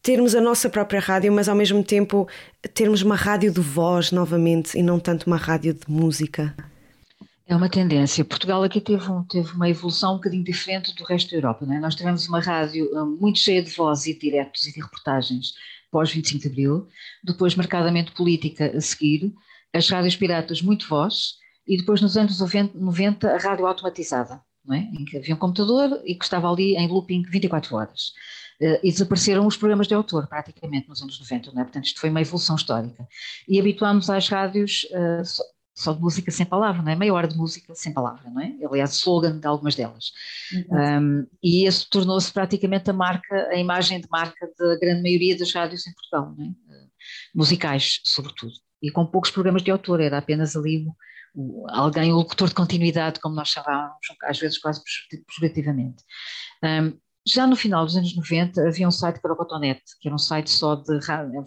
termos a nossa própria rádio, mas ao mesmo tempo termos uma rádio de voz novamente e não tanto uma rádio de música? É uma tendência. Portugal aqui teve, um, teve uma evolução um bocadinho diferente do resto da Europa. É? Nós tivemos uma rádio hum, muito cheia de vozes e de diretos e de reportagens pós 25 de Abril, depois marcadamente política a seguir, as rádios piratas muito voz, e depois nos anos 90 a rádio automatizada, é? em que havia um computador e que estava ali em looping 24 horas. Uh, e desapareceram os programas de autor, praticamente, nos anos 90, não é? Portanto, isto foi uma evolução histórica. E habituámos às rádios uh, só de música sem palavra, não é? Meia hora de música sem palavra, não é? Aliás, slogan de algumas delas. Um, e isso tornou-se praticamente a marca, a imagem de marca da grande maioria das rádios em Portugal, não é? Uh, musicais, sobretudo. e com poucos programas de autor, era apenas ali o, o, alguém, o locutor de continuidade, como nós chamávamos, às vezes quase pejorativamente. Um, já no final dos anos 90 havia um site para o Cotonete, que era um site só de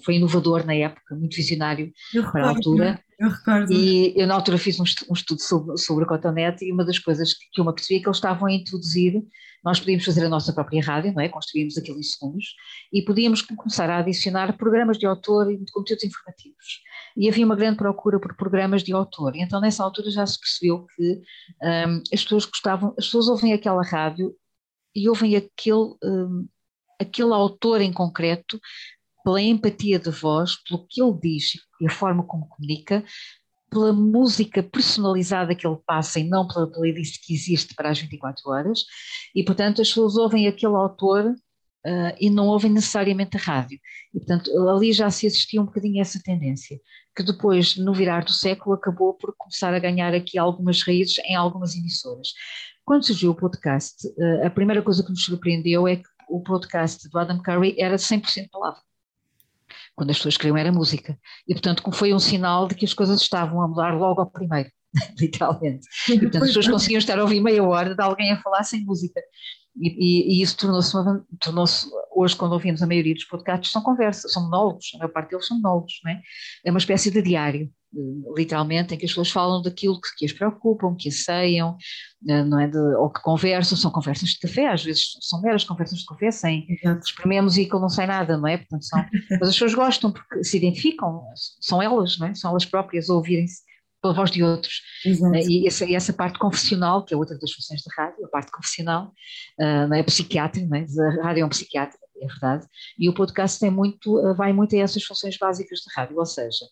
foi inovador na época, muito visionário eu para recordo, a altura. Eu recordo. E eu na altura fiz um estudo, sobre, sobre o Cotonete e uma das coisas que, que eu me apercebi é que eles estavam a introduzir, nós podíamos fazer a nossa própria rádio, não é? Construímos aquilo em segundos e podíamos começar a adicionar programas de autor e de conteúdos informativos. E havia uma grande procura por programas de autor. E então nessa altura já se percebeu que um, as pessoas gostavam, as pessoas ouvem aquela rádio e ouvem aquele, um, aquele autor em concreto pela empatia de voz, pelo que ele diz e a forma como comunica, pela música personalizada que ele passa e não pela playlist que existe para as 24 horas, e portanto as pessoas ouvem aquele autor uh, e não ouvem necessariamente a rádio. E portanto ali já se assistia um bocadinho a essa tendência, que depois, no virar do século, acabou por começar a ganhar aqui algumas raízes em algumas emissoras. Quando surgiu o podcast, eh, a primeira coisa que nos surpreendeu é que o podcast do Adam Curry era 100% palavra. Quando as pessoas queriam era música. E, portanto, foi um sinal de que as coisas estavam a mudar logo ao primeiro, literalmente. E, portanto, as pessoas conseguiam estar a ouvir meia hora de alguém a falar sem música. E, e, e isso tornou-se, tornou hoje, quando ouvimos a maioria dos podcasts, são conversas, são monólogos, a maior parte deles são monólogos, não é? É uma espécie de diário literalmente, em que as pessoas falam daquilo que, que as preocupam, que asseiam, eh, não é de, ou que conversam, são conversas de café, às vezes são meras conversas de café, sem esprememos e que não sai nada, não é? Portanto, são, mas as pessoas gostam porque se identificam, são elas, não é? São elas próprias a ouvirem-se pela voz de outros. Exato. Eh, e essa, e essa, parte confessional, que é outra das funções da rádio, a parte confessional, uh, não é psiquiátrica, não é? A rádio é um psiquiatra, é verdade, e o podcast tem muito, vai muito a essas funções básicas da rádio, ou seja,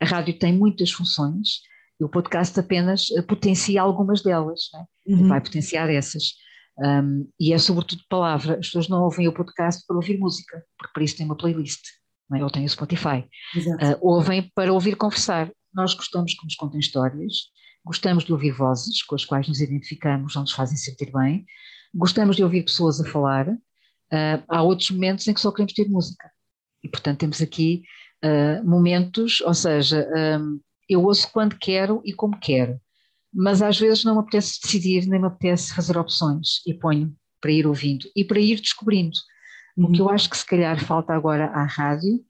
a rádio tem muitas funções e o podcast apenas eh, potencia algumas delas, é? uhum. vai potenciar essas. Um, e é sobretudo palavra, as pessoas não ouvem o podcast para ouvir música, porque para isso tem uma playlist, não é? ou tem o Spotify. Uh, ouvem para ouvir conversar. Nós gostamos que nos contem histórias, gostamos de ouvir vozes com as quais nos identificamos, ou nos fazem sentir bem, gostamos de ouvir pessoas a falar. Uh, há outros momentos em que só queremos ter música. E, portanto, temos aqui uh, momentos, ou seja, um, eu ouço quando quero e como quero, mas às vezes não me apetece decidir, nem me apetece fazer opções e ponho para ir ouvindo e para ir descobrindo. O que eu acho que se calhar falta agora à rádio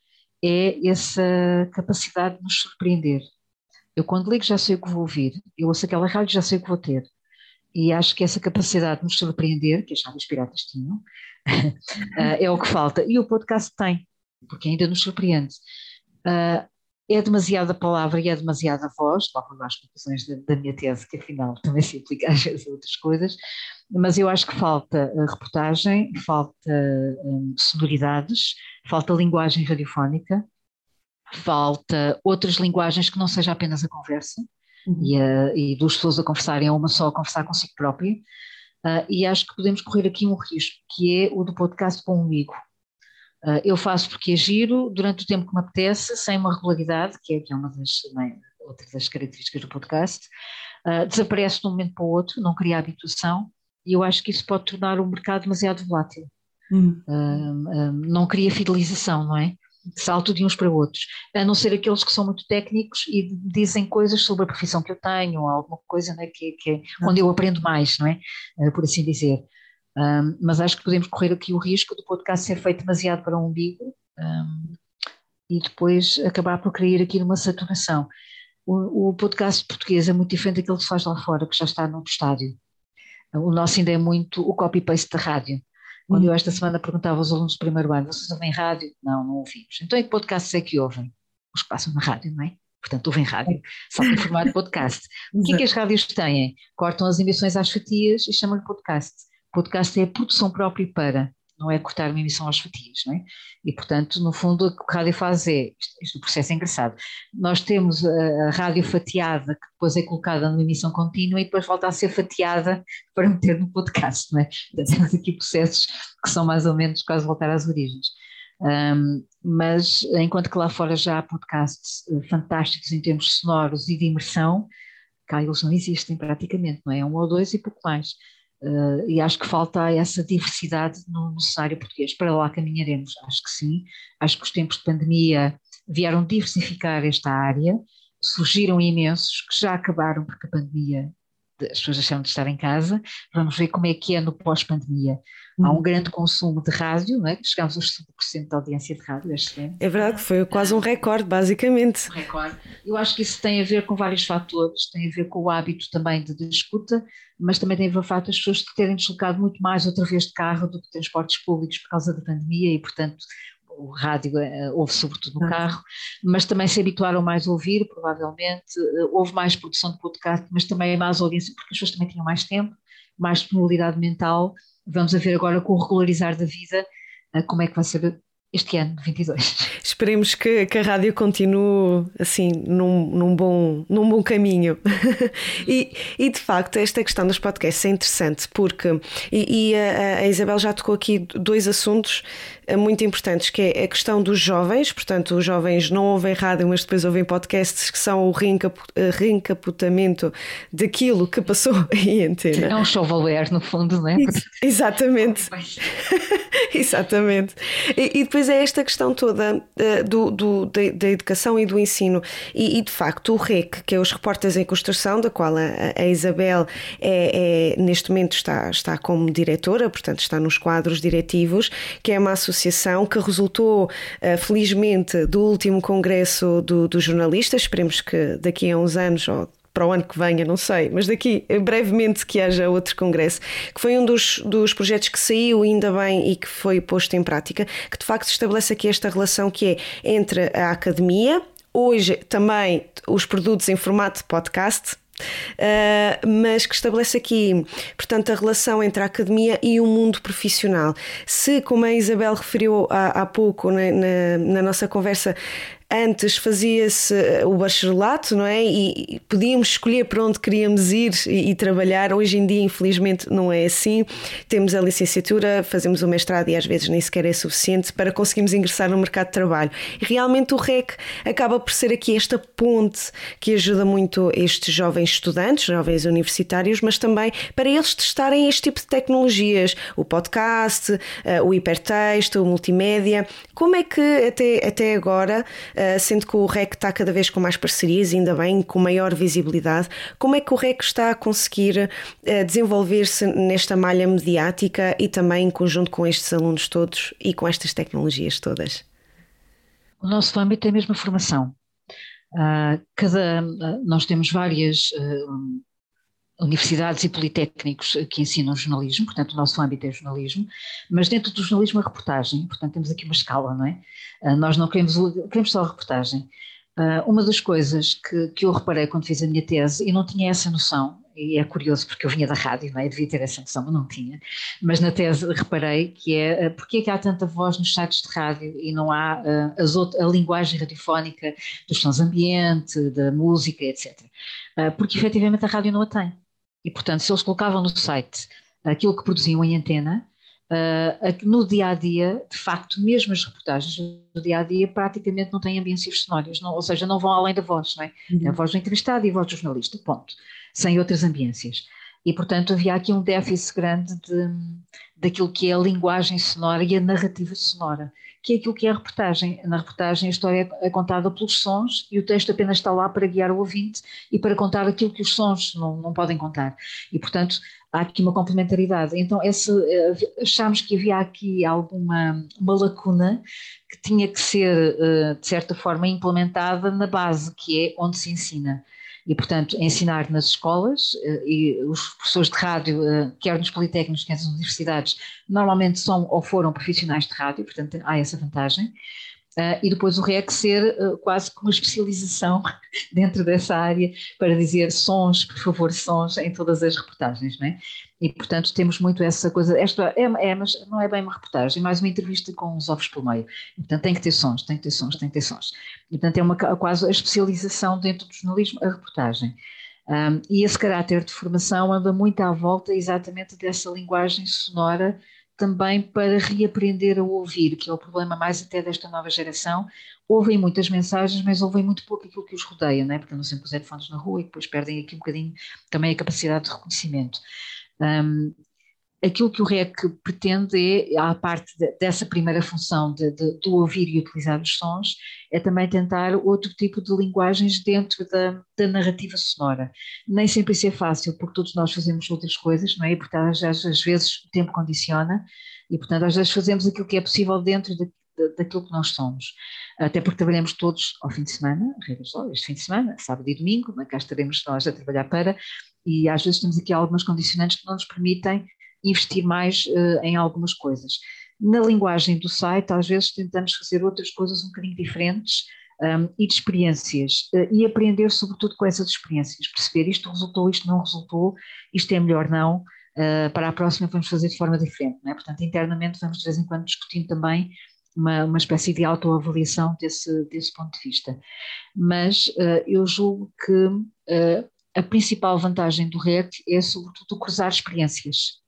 é essa capacidade de nos surpreender. Eu quando ligo já sei o que vou ouvir, eu ouço aquela rádio já sei o que vou ter. E acho que essa capacidade de nos surpreender, que as rádios piratas tinham, é o que falta. E o podcast tem porque ainda nos surpreende. Uh, é demasiada palavra e é demasiada voz, logo às conclusões da, minha tese, que afinal também se aplica às vezes a outras coisas, mas eu acho que falta reportagem, falta um, sonoridades, falta linguagem radiofónica, falta outras linguagens que não seja apenas a conversa, uhum. e, a, e duas pessoas a conversarem, ou uma só a conversar consigo própria, uh, e acho que podemos correr aqui um risco, que é o do podcast com um amigo. Uh, eu faço porque é giro, durante o tempo que me apetece, sem uma regularidade, que é, que é uma das, é, outra das características do podcast, uh, desaparece de um momento para o outro, não cria habituação, e eu acho que isso pode tornar o mercado demasiado volátil. Uh, não cria fidelização, não é? Salto de uns para outros, a não ser aqueles que são muito técnicos e dizem coisas sobre a profissão que eu tenho, ou alguma coisa né, que, que é onde eu aprendo mais, não é? por assim dizer. Um, mas acho que podemos correr aqui o risco do podcast ser feito demasiado para um umbigo um, e depois acabar por cair aqui numa saturação. O, o, podcast português é muito diferente daquele que se faz lá fora, que já está num estádio. O nosso ainda é muito o copy-paste da rádio. Quando eu esta semana perguntava aos alunos do primeiro ano, vocês ouvem rádio? Não, não ouvimos. Então em que podcasts é que ouvem? Os que passam na rádio, não é? Portanto, ouvem rádio, só em formato podcast. O que é que as rádios têm? Cortam as emissões às fatias e chamam-lhe podcast podcast é produção própria para, não é cortar uma emissão aos fatias, não é? E, portanto, no fundo, o que a rádio faz é, este processo é engraçado, nós temos a, a, rádio fatiada, que depois é colocada numa emissão contínua e depois volta a ser fatiada para meter no podcast, não é? Portanto, temos aqui processos que são mais ou menos quase voltar às origens. Um, mas enquanto que lá fora já há podcasts uh, fantásticos em termos sonoros e de imersão, cá eles não existem praticamente, não é? Um ou dois e pouco mais. Uh, e acho que falta essa diversidade no, no cenário português. Para lá caminharemos, acho que sim. Acho que os tempos de pandemia vieram diversificar esta área, surgiram imensos que já acabaram porque a pandemia as pessoas deixaram de estar em casa. Vamos ver como é que é no pós-pandemia. Há um uhum. grande consumo de rádio, não é? chegamos aos 5% da audiência de rádio este ano. É verdade, foi quase um recorde, basicamente. Um recorde. Eu acho que isso tem a ver com vários fatores, tem a ver com o hábito também de, de escuta, mas também tem a ver com o facto das pessoas terem deslocado muito mais outra vez de carro do que transportes públicos por causa da pandemia e, portanto, o rádio uh, ouve sobretudo no ah. carro, mas também se habituaram mais a ouvir, provavelmente, uh, houve mais produção de podcast, mas também mais audiência, porque as pessoas também tinham mais tempo, mais disponibilidade mental. Vamos a ver agora com o regularizar da vida uh, como é que vai ser este ano, 22. Esperemos que, que a rádio continue assim num, num, bom, num bom caminho. e, e de facto, esta questão dos podcasts é interessante porque, e, e a, a, Isabel já tocou aqui dois assuntos eh, muito importantes, que é a questão dos jovens, portanto, os jovens não ouvem rádio, mas depois ouvem podcasts que são o eh, reencaputamento daquilo que passou em antena. É um shovelware, no fundo, não é? Exatamente. Exatamente. E, e, depois é esta questão toda uh, do, do da, da, educação e do ensino. E, e, de facto, o REC, que é os Repórteres em Construção, da qual a, a Isabel é, é, neste momento está, está como diretora, portanto, está nos quadros diretivos, que é uma associação que resultou, uh, felizmente, do último congresso dos do jornalistas. Esperemos que daqui a uns anos, ou para o ano que venha, não sei, mas daqui brevemente que haja outro congresso, que foi um dos, dos projetos que saiu ainda bem e que foi posto em prática, que de facto estabelece aqui esta relação que é entre a academia, hoje também os produtos em formato podcast, Uh, mas que estabelece aqui, portanto, a relação entre a academia e o mundo profissional. Se, como a Isabel referiu há, há pouco na, na, na nossa conversa, Antes fazia-se eh, o bacharelato, não é? E podíamos escolher para onde queríamos ir e, e, trabalhar. Hoje em dia, infelizmente, não é assim. Temos a licenciatura, fazemos o mestrado e às vezes nem sequer é suficiente para conseguirmos ingressar no mercado de trabalho. E realmente o REC acaba por ser aqui esta ponte que ajuda muito estes jovens estudantes, jovens universitários, mas também para eles testarem este tipo de tecnologias, o podcast, eh, o hipertexto, o multimédia. Como é que até, até agora sendo que o REC está cada vez com mais parcerias, ainda bem, com maior visibilidade. Como é que o REC está a conseguir eh, desenvolver-se nesta malha mediática e também em conjunto com estes alunos todos e com estas tecnologias todas? O nosso âmbito é a mesma formação. Uh, cada, uh, nós temos várias uh, universidades e politécnicos que ensinam jornalismo, portanto o nosso âmbito é jornalismo, mas dentro do jornalismo a reportagem, portanto temos aqui uma escala, não é? Uh, nós não queremos, queremos só a reportagem. Uh, uma das coisas que, que eu reparei quando fiz a minha tese, e não tinha essa noção, e é curioso porque eu vinha da rádio, não é? Devia ter essa noção, mas não tinha, mas na tese reparei que é uh, porque é que há tanta voz nos sites de rádio e não há uh, as outras, a linguagem radiofónica dos sons ambiente, da música, etc. Uh, porque efetivamente a rádio não a tem. E, portanto, se eles colocavam no site aquilo que produziam em antena, uh, no dia a dia, de facto, mesmo as reportagens no dia a dia praticamente não têm ambiências sonoras, não, ou seja, não vão além da voz, não é? Uhum. A voz do entrevistado e a voz do jornalista, ponto. Sem outras ambiências. E, portanto, havia aqui um déficit grande de, daquilo que é a linguagem sonora e a narrativa sonora que é aquilo que é a reportagem. Na reportagem a história é contada pelos sons e o texto apenas está lá para guiar o ouvinte e para contar aquilo que os sons não, não podem contar. E, portanto, há aqui uma complementaridade. Então, esse, eh, achámos que havia aqui alguma uma lacuna que tinha que ser, eh, de certa forma, implementada na base, que é onde se ensina e, portanto, ensinar nas escolas eh, e os professores de rádio, eh, quer nos politécnicos, quer nas universidades, normalmente são ou foram profissionais de rádio, portanto, há essa vantagem. Uh, e depois o REC ser quase como uma especialização dentro dessa área para dizer sons, por favor, sons em todas as reportagens, não é? E, portanto, temos muito essa coisa. Esta é, é, mas não é bem uma reportagem, é mais uma entrevista com os ovos pelo meio. E, portanto, tem que ter sons, tem que ter sons, tem que ter sons. E, portanto, é uma, quase a especialização dentro do jornalismo, a reportagem. Um, e esse caráter de formação anda muito à volta exatamente dessa linguagem sonora também para reaprender a ouvir, que é o problema mais até desta nova geração. Ouvem muitas mensagens, mas ouvem muito pouco aquilo que os rodeia, não é? porque não sempre os headphones na rua e depois perdem aqui um bocadinho também a capacidade de reconhecimento. Um, aquilo que o REC pretende é, à parte de, dessa primeira função de, de, do ouvir e utilizar os sons, é também tentar outro tipo de linguagens dentro da, da narrativa sonora. Nem sempre isso é fácil, porque todos nós fazemos outras coisas, não é? E, portanto, às, às vezes o tempo condiciona, e, portanto, às vezes fazemos aquilo que é possível dentro de, daquilo que nós somos. Até porque trabalhamos todos ao fim de semana, este fim de semana, sábado e domingo, cá estaremos nós a trabalhar para, e às vezes temos aqui algumas condicionantes que não nos permitem investir mais uh, em algumas coisas. Na linguagem do site, às vezes tentamos fazer outras coisas um bocadinho diferentes um, e de experiências, uh, e aprender sobretudo com essas experiências, perceber isto resultou, isto não resultou, isto é melhor não, uh, para a próxima vamos fazer de forma diferente, não é? Portanto, internamente vamos de vez em quando discutindo também uma, uma espécie de autoavaliação desse, desse ponto de vista. Mas eu julgo que a principal vantagem do REC é sobretudo cruzar experiências.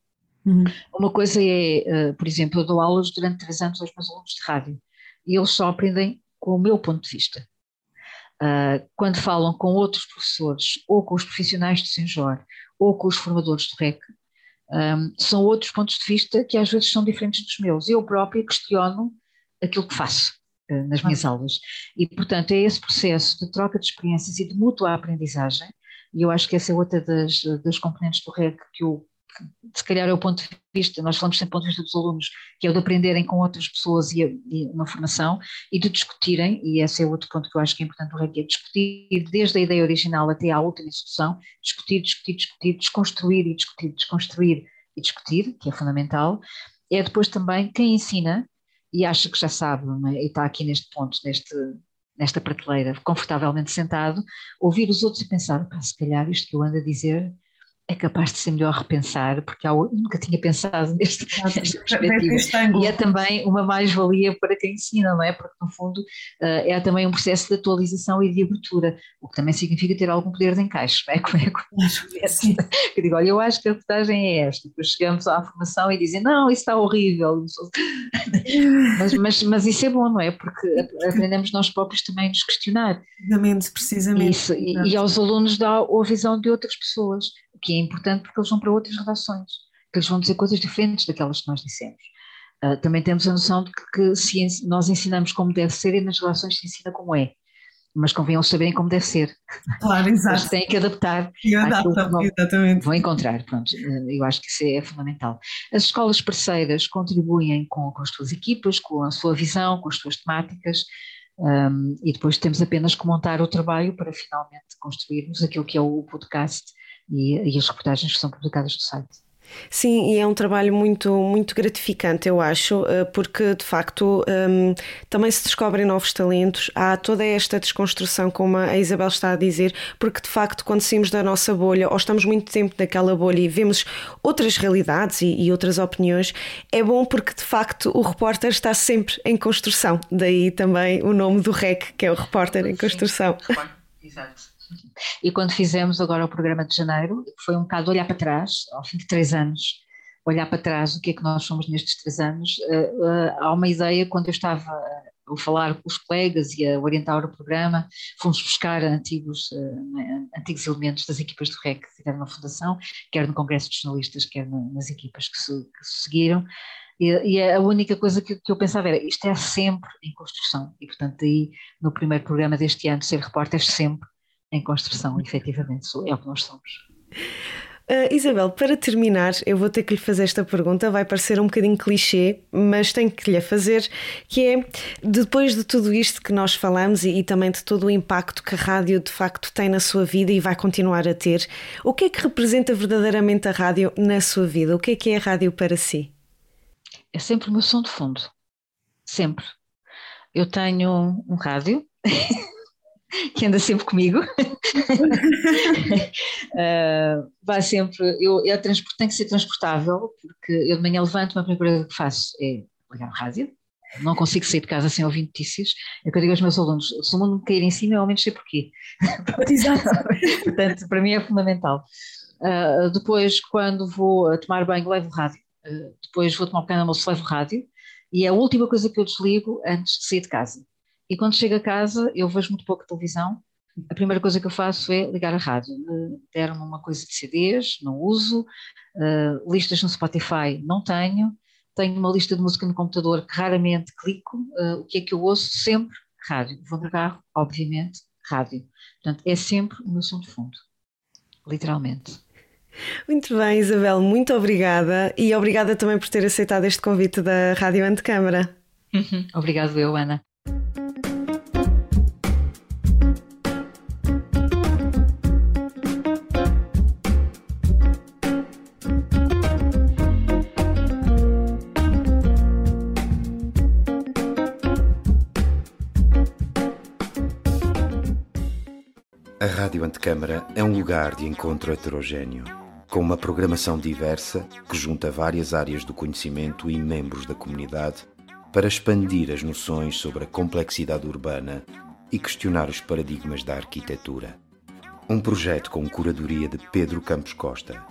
Uhum. Uma coisa é, uh, por exemplo, eu dou aulas durante três anos aos meus alunos de rádio e eles só aprendem com o meu ponto de vista. Uh, quando falam com outros professores, ou com os profissionais de Senjor, ou com os formadores do REC, um, ehm, são outros pontos de vista que às vezes são diferentes dos meus. Eu própria questiono aquilo que faço uh, nas minhas ah. aulas. E, portanto, é esse processo de troca de experiências e de mútua aprendizagem, e eu acho que essa é outra das, das componentes do REC que eu se calhar é o ponto de vista, nós falamos sempre do ponto de vista dos alunos, que é o de aprenderem com outras pessoas e, e uma formação, e de discutirem, e esse é outro ponto que eu acho que é importante, é discutir desde a ideia original até à última execução, discutir, discutir, discutir, desconstruir e discutir, desconstruir e discutir, que é fundamental, é depois também quem ensina e acha que já sabe, é? e está aqui neste ponto, neste, nesta prateleira, confortavelmente sentado, ouvir os outros e pensar, se calhar isto que eu ando a dizer é capaz de ser melhor repensar, porque eu nunca tinha pensado neste, nesta perspectiva. E é também uma mais-valia para quem ensina, não é? Porque, no fundo, eh, é também um processo de atualização e de abertura, o que também significa ter algum poder de encaixe, não é? Como é que eu digo, olha, eu acho que a vantagem é esta, depois chegamos à formação e dizem, não, isso está horrível. mas, mas, mas isso é bom, não é? Porque aprendemos nós próprios também a nos questionar. Precisamente, precisamente. Isso, e, e aos alunos dá a visão de outras pessoas que é importante porque eles vão para outras redações, que eles vão dizer coisas diferentes daquelas que nós dissemos. Uh, também temos a noção de que, que se nós ensinamos como deve ser e nas relações se ensina como é, mas convém eles saberem como deve ser. Claro, exato. Eles têm que adaptar. E adaptam, vão, exatamente. Vão encontrar, pronto, ah, eu acho que isso é fundamental. As escolas parceiras contribuem com, com as suas equipas, com a sua visão, com as suas temáticas, um, e depois temos apenas que montar o trabalho para finalmente construirmos aquilo que é o podcast e, e as reportagens que são publicadas no site. Sim, e é um trabalho muito, muito gratificante, eu acho, eh, porque de facto um, também se descobrem novos talentos, há toda esta desconstrução, como a Isabel está a dizer, porque de facto, quando saímos da nossa bolha ou estamos muito tempo naquela bolha e vemos outras realidades e, e outras opiniões, é bom porque de facto o repórter está sempre em construção, daí também o nome do REC, que é o repórter em construção. Sim, exato. E quando fizemos agora o programa de janeiro, foi um bocado olhar para trás, ao fim de três anos, olhar para trás o que é que nós somos nestes três anos. Uh, uh, há uma ideia, quando eu estava a falar com os colegas e a orientar o programa, fomos buscar antigos, uh, antigos elementos das equipas do REC que estiveram na Fundação, quer no Congresso de Jornalistas, quer nas equipas que se, que se seguiram, e, e, a única coisa que, que, eu pensava era, isto é sempre em construção, e portanto aí no primeiro programa deste ano, ser repórter sempre em construção, efetivamente, é o que nós somos. Uh, Isabel, para terminar, eu vou ter que lhe fazer esta pergunta, vai parecer um bocadinho clichê, mas tenho que lhe fazer, que é, depois de tudo isto que nós falamos e, e, também de todo o impacto que a rádio de facto tem na sua vida e vai continuar a ter, o que é que representa verdadeiramente a rádio na sua vida? O que é que é a rádio para si? É sempre o meu som de fundo, sempre. Eu tenho um rádio que anda sempre comigo. uh, vai sempre, eu, eu transporto, tem que ser transportável, porque eu de manhã levanto-me, a primeira coisa que faço é ligar o rádio, não consigo sair de casa sem ouvir notícias. É o que eu digo aos meus alunos: se o mundo me cair em cima, eu ao menos sei porquê. Exato. Portanto, para mim é fundamental. Uh, depois, quando vou tomar banho, levo o rádio. Uh, depois vou tomar um pequeno almoço, levo o rádio. E é a última coisa que eu desligo antes de sair de casa. E quando chego a casa, eu vejo muito pouco televisão, a primeira coisa que eu faço é ligar a rádio. Deram-me uma coisa de CDs, não uso. Uh, listas no Spotify, não tenho. Tenho uma lista de música no computador que raramente clico. Uh, o que é que eu ouço? Sempre rádio. Vou no carro, obviamente, rádio. Portanto, é sempre o meu som de fundo. Literalmente. Muito bem, Isabel, muito obrigada e obrigada também por ter aceitado este convite da Rádio Antecâmara. Uhum. Obrigado eu, Ana. Rádio Antecâmara é um lugar de encontro heterogêneo, com uma programação diversa que junta várias áreas do conhecimento e membros da comunidade para expandir as noções sobre a complexidade urbana e questionar os paradigmas da arquitetura. Um projeto com curadoria de Pedro Campos Costa